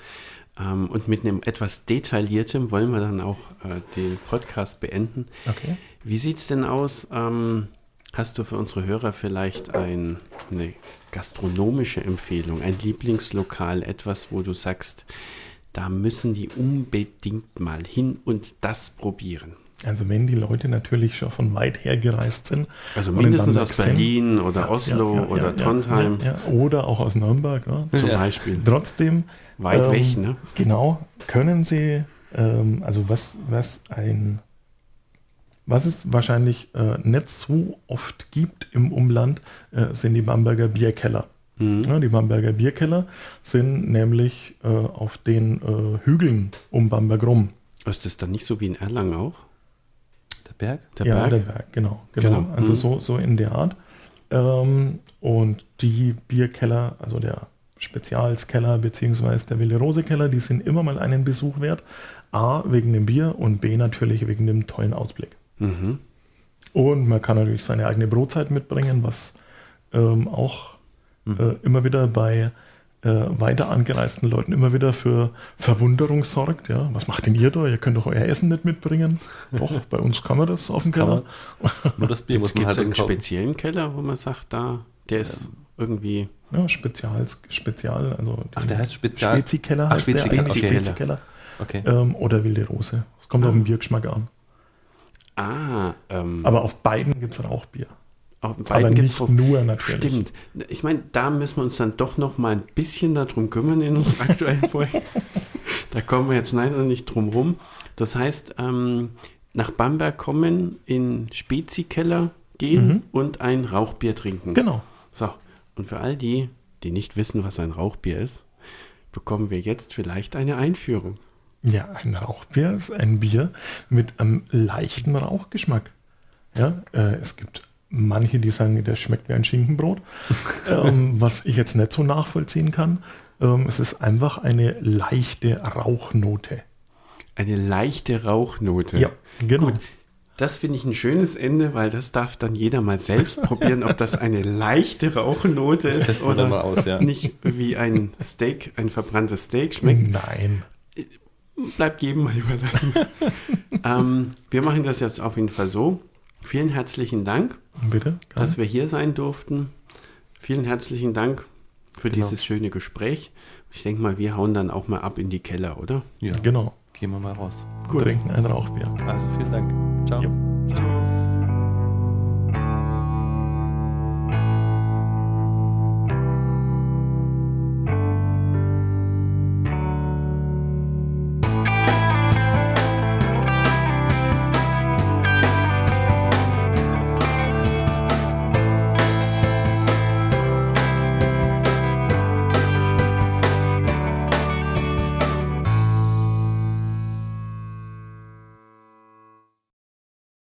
Speaker 3: Ähm, und mit einem etwas Detailliertem wollen wir dann auch äh, den Podcast beenden.
Speaker 1: Okay.
Speaker 3: Wie sieht es denn aus? Ähm, hast du für unsere Hörer vielleicht ein, eine gastronomische Empfehlung, ein Lieblingslokal, etwas, wo du sagst, da müssen die unbedingt mal hin und das probieren?
Speaker 1: Also wenn die Leute natürlich schon von weit her gereist sind.
Speaker 3: Also mindestens aus Berlin oder Oslo
Speaker 1: ja, ja,
Speaker 3: oder
Speaker 1: ja,
Speaker 3: Trondheim
Speaker 1: Ja, ja, oder auch aus Nürnberg. Ja.
Speaker 3: zum. Beispiel.
Speaker 1: Trotzdem,
Speaker 3: Weit
Speaker 1: ähm,
Speaker 3: weg, ne?
Speaker 1: genau, können sie, ähm, also was, was ein, was es wahrscheinlich äh, nicht so oft gibt im Umland, äh, sind die Bamberger Bierkeller.
Speaker 3: Mhm.
Speaker 1: Ja, die Bamberger Bierkeller sind nämlich äh, auf den äh, Hügeln um Bamberg rum.
Speaker 3: Ist das dann nicht so wie in Erlangen auch?
Speaker 2: Der Berg?
Speaker 3: Der
Speaker 1: ja,
Speaker 3: Berg?
Speaker 1: der Berg, genau. genau.
Speaker 3: Genau.
Speaker 1: Also
Speaker 3: Mhm.
Speaker 1: so, so in der Art. Ähm, und die Bierkeller, also der Spezialskeller beziehungsweise der Wilde Rose Keller, die sind immer mal einen Besuch wert. A, wegen dem Bier und B, natürlich wegen dem tollen Ausblick.
Speaker 3: Mhm.
Speaker 1: Und man kann natürlich seine eigene Brotzeit mitbringen, was ähm, auch
Speaker 3: Mhm.
Speaker 1: äh, immer wieder bei äh, weiter angereisten Leuten immer wieder für Verwunderung sorgt. Ja, was macht denn ihr da? Ihr könnt doch euer Essen nicht mitbringen. Doch, bei uns kann man das auf dem Keller.
Speaker 2: Nur das Bier
Speaker 3: Gibt
Speaker 2: muss man
Speaker 3: es
Speaker 2: halt
Speaker 3: einen
Speaker 2: kaufen.
Speaker 3: speziellen Keller, wo man sagt, da, der ist irgendwie.
Speaker 1: Ja, Spezial, Spezial, also
Speaker 2: Ach, der heißt Spezial.
Speaker 1: Spezi-Keller
Speaker 2: Ach,
Speaker 1: heißt der
Speaker 2: Spezi-Keller,
Speaker 1: eigentlich,
Speaker 3: okay.
Speaker 1: Spezi-Keller.
Speaker 2: Okay.
Speaker 1: Ähm, oder Wilde Rose. Es kommt
Speaker 3: Ah.
Speaker 1: auf den Biergeschmack an.
Speaker 3: Ah, ähm,
Speaker 1: Aber auf beiden gibt es Rauchbier.
Speaker 3: auf
Speaker 1: Aber
Speaker 3: beiden gibt's
Speaker 1: nicht
Speaker 3: Rauch-
Speaker 1: nur natürlich.
Speaker 3: Stimmt. Ich meine, da müssen wir uns dann doch noch mal ein bisschen darum kümmern in unserem aktuellen Projekt. Da kommen wir jetzt leider nicht drum rum. Das heißt, ähm, nach Bamberg kommen, in Spezi-Keller gehen
Speaker 1: Mhm.
Speaker 3: und ein Rauchbier trinken.
Speaker 1: Genau.
Speaker 3: So, und für all die, die nicht wissen, was ein Rauchbier ist, bekommen wir jetzt vielleicht eine Einführung.
Speaker 1: Ja, ein Rauchbier ist ein Bier mit einem leichten Rauchgeschmack. Ja, äh, es gibt manche, die sagen, der schmeckt wie ein Schinkenbrot, ähm, was ich jetzt nicht so nachvollziehen kann. Ähm, es ist einfach eine leichte Rauchnote.
Speaker 3: Eine leichte Rauchnote.
Speaker 1: Ja, genau.
Speaker 3: Gut. Das finde ich ein schönes Ende, weil das darf dann jeder mal selbst probieren, ob das eine leichte Rauchnote ist oder
Speaker 2: aus, ja.
Speaker 3: nicht wie ein Steak, ein verbranntes Steak schmeckt.
Speaker 1: Nein.
Speaker 3: Bleibt jedem mal überlassen. ähm, wir machen das jetzt auf jeden Fall so. Vielen herzlichen Dank,
Speaker 1: Bitte?
Speaker 3: dass wir hier sein durften. Vielen herzlichen Dank für
Speaker 2: Genau.
Speaker 3: dieses schöne Gespräch. Ich denke mal, wir hauen dann auch mal ab in die Keller, oder?
Speaker 2: Ja,
Speaker 1: Genau.
Speaker 2: gehen wir mal raus.
Speaker 1: Trinken ein Rauchbier.
Speaker 2: Also vielen Dank. Ciao.
Speaker 1: Ja.
Speaker 3: Ciao.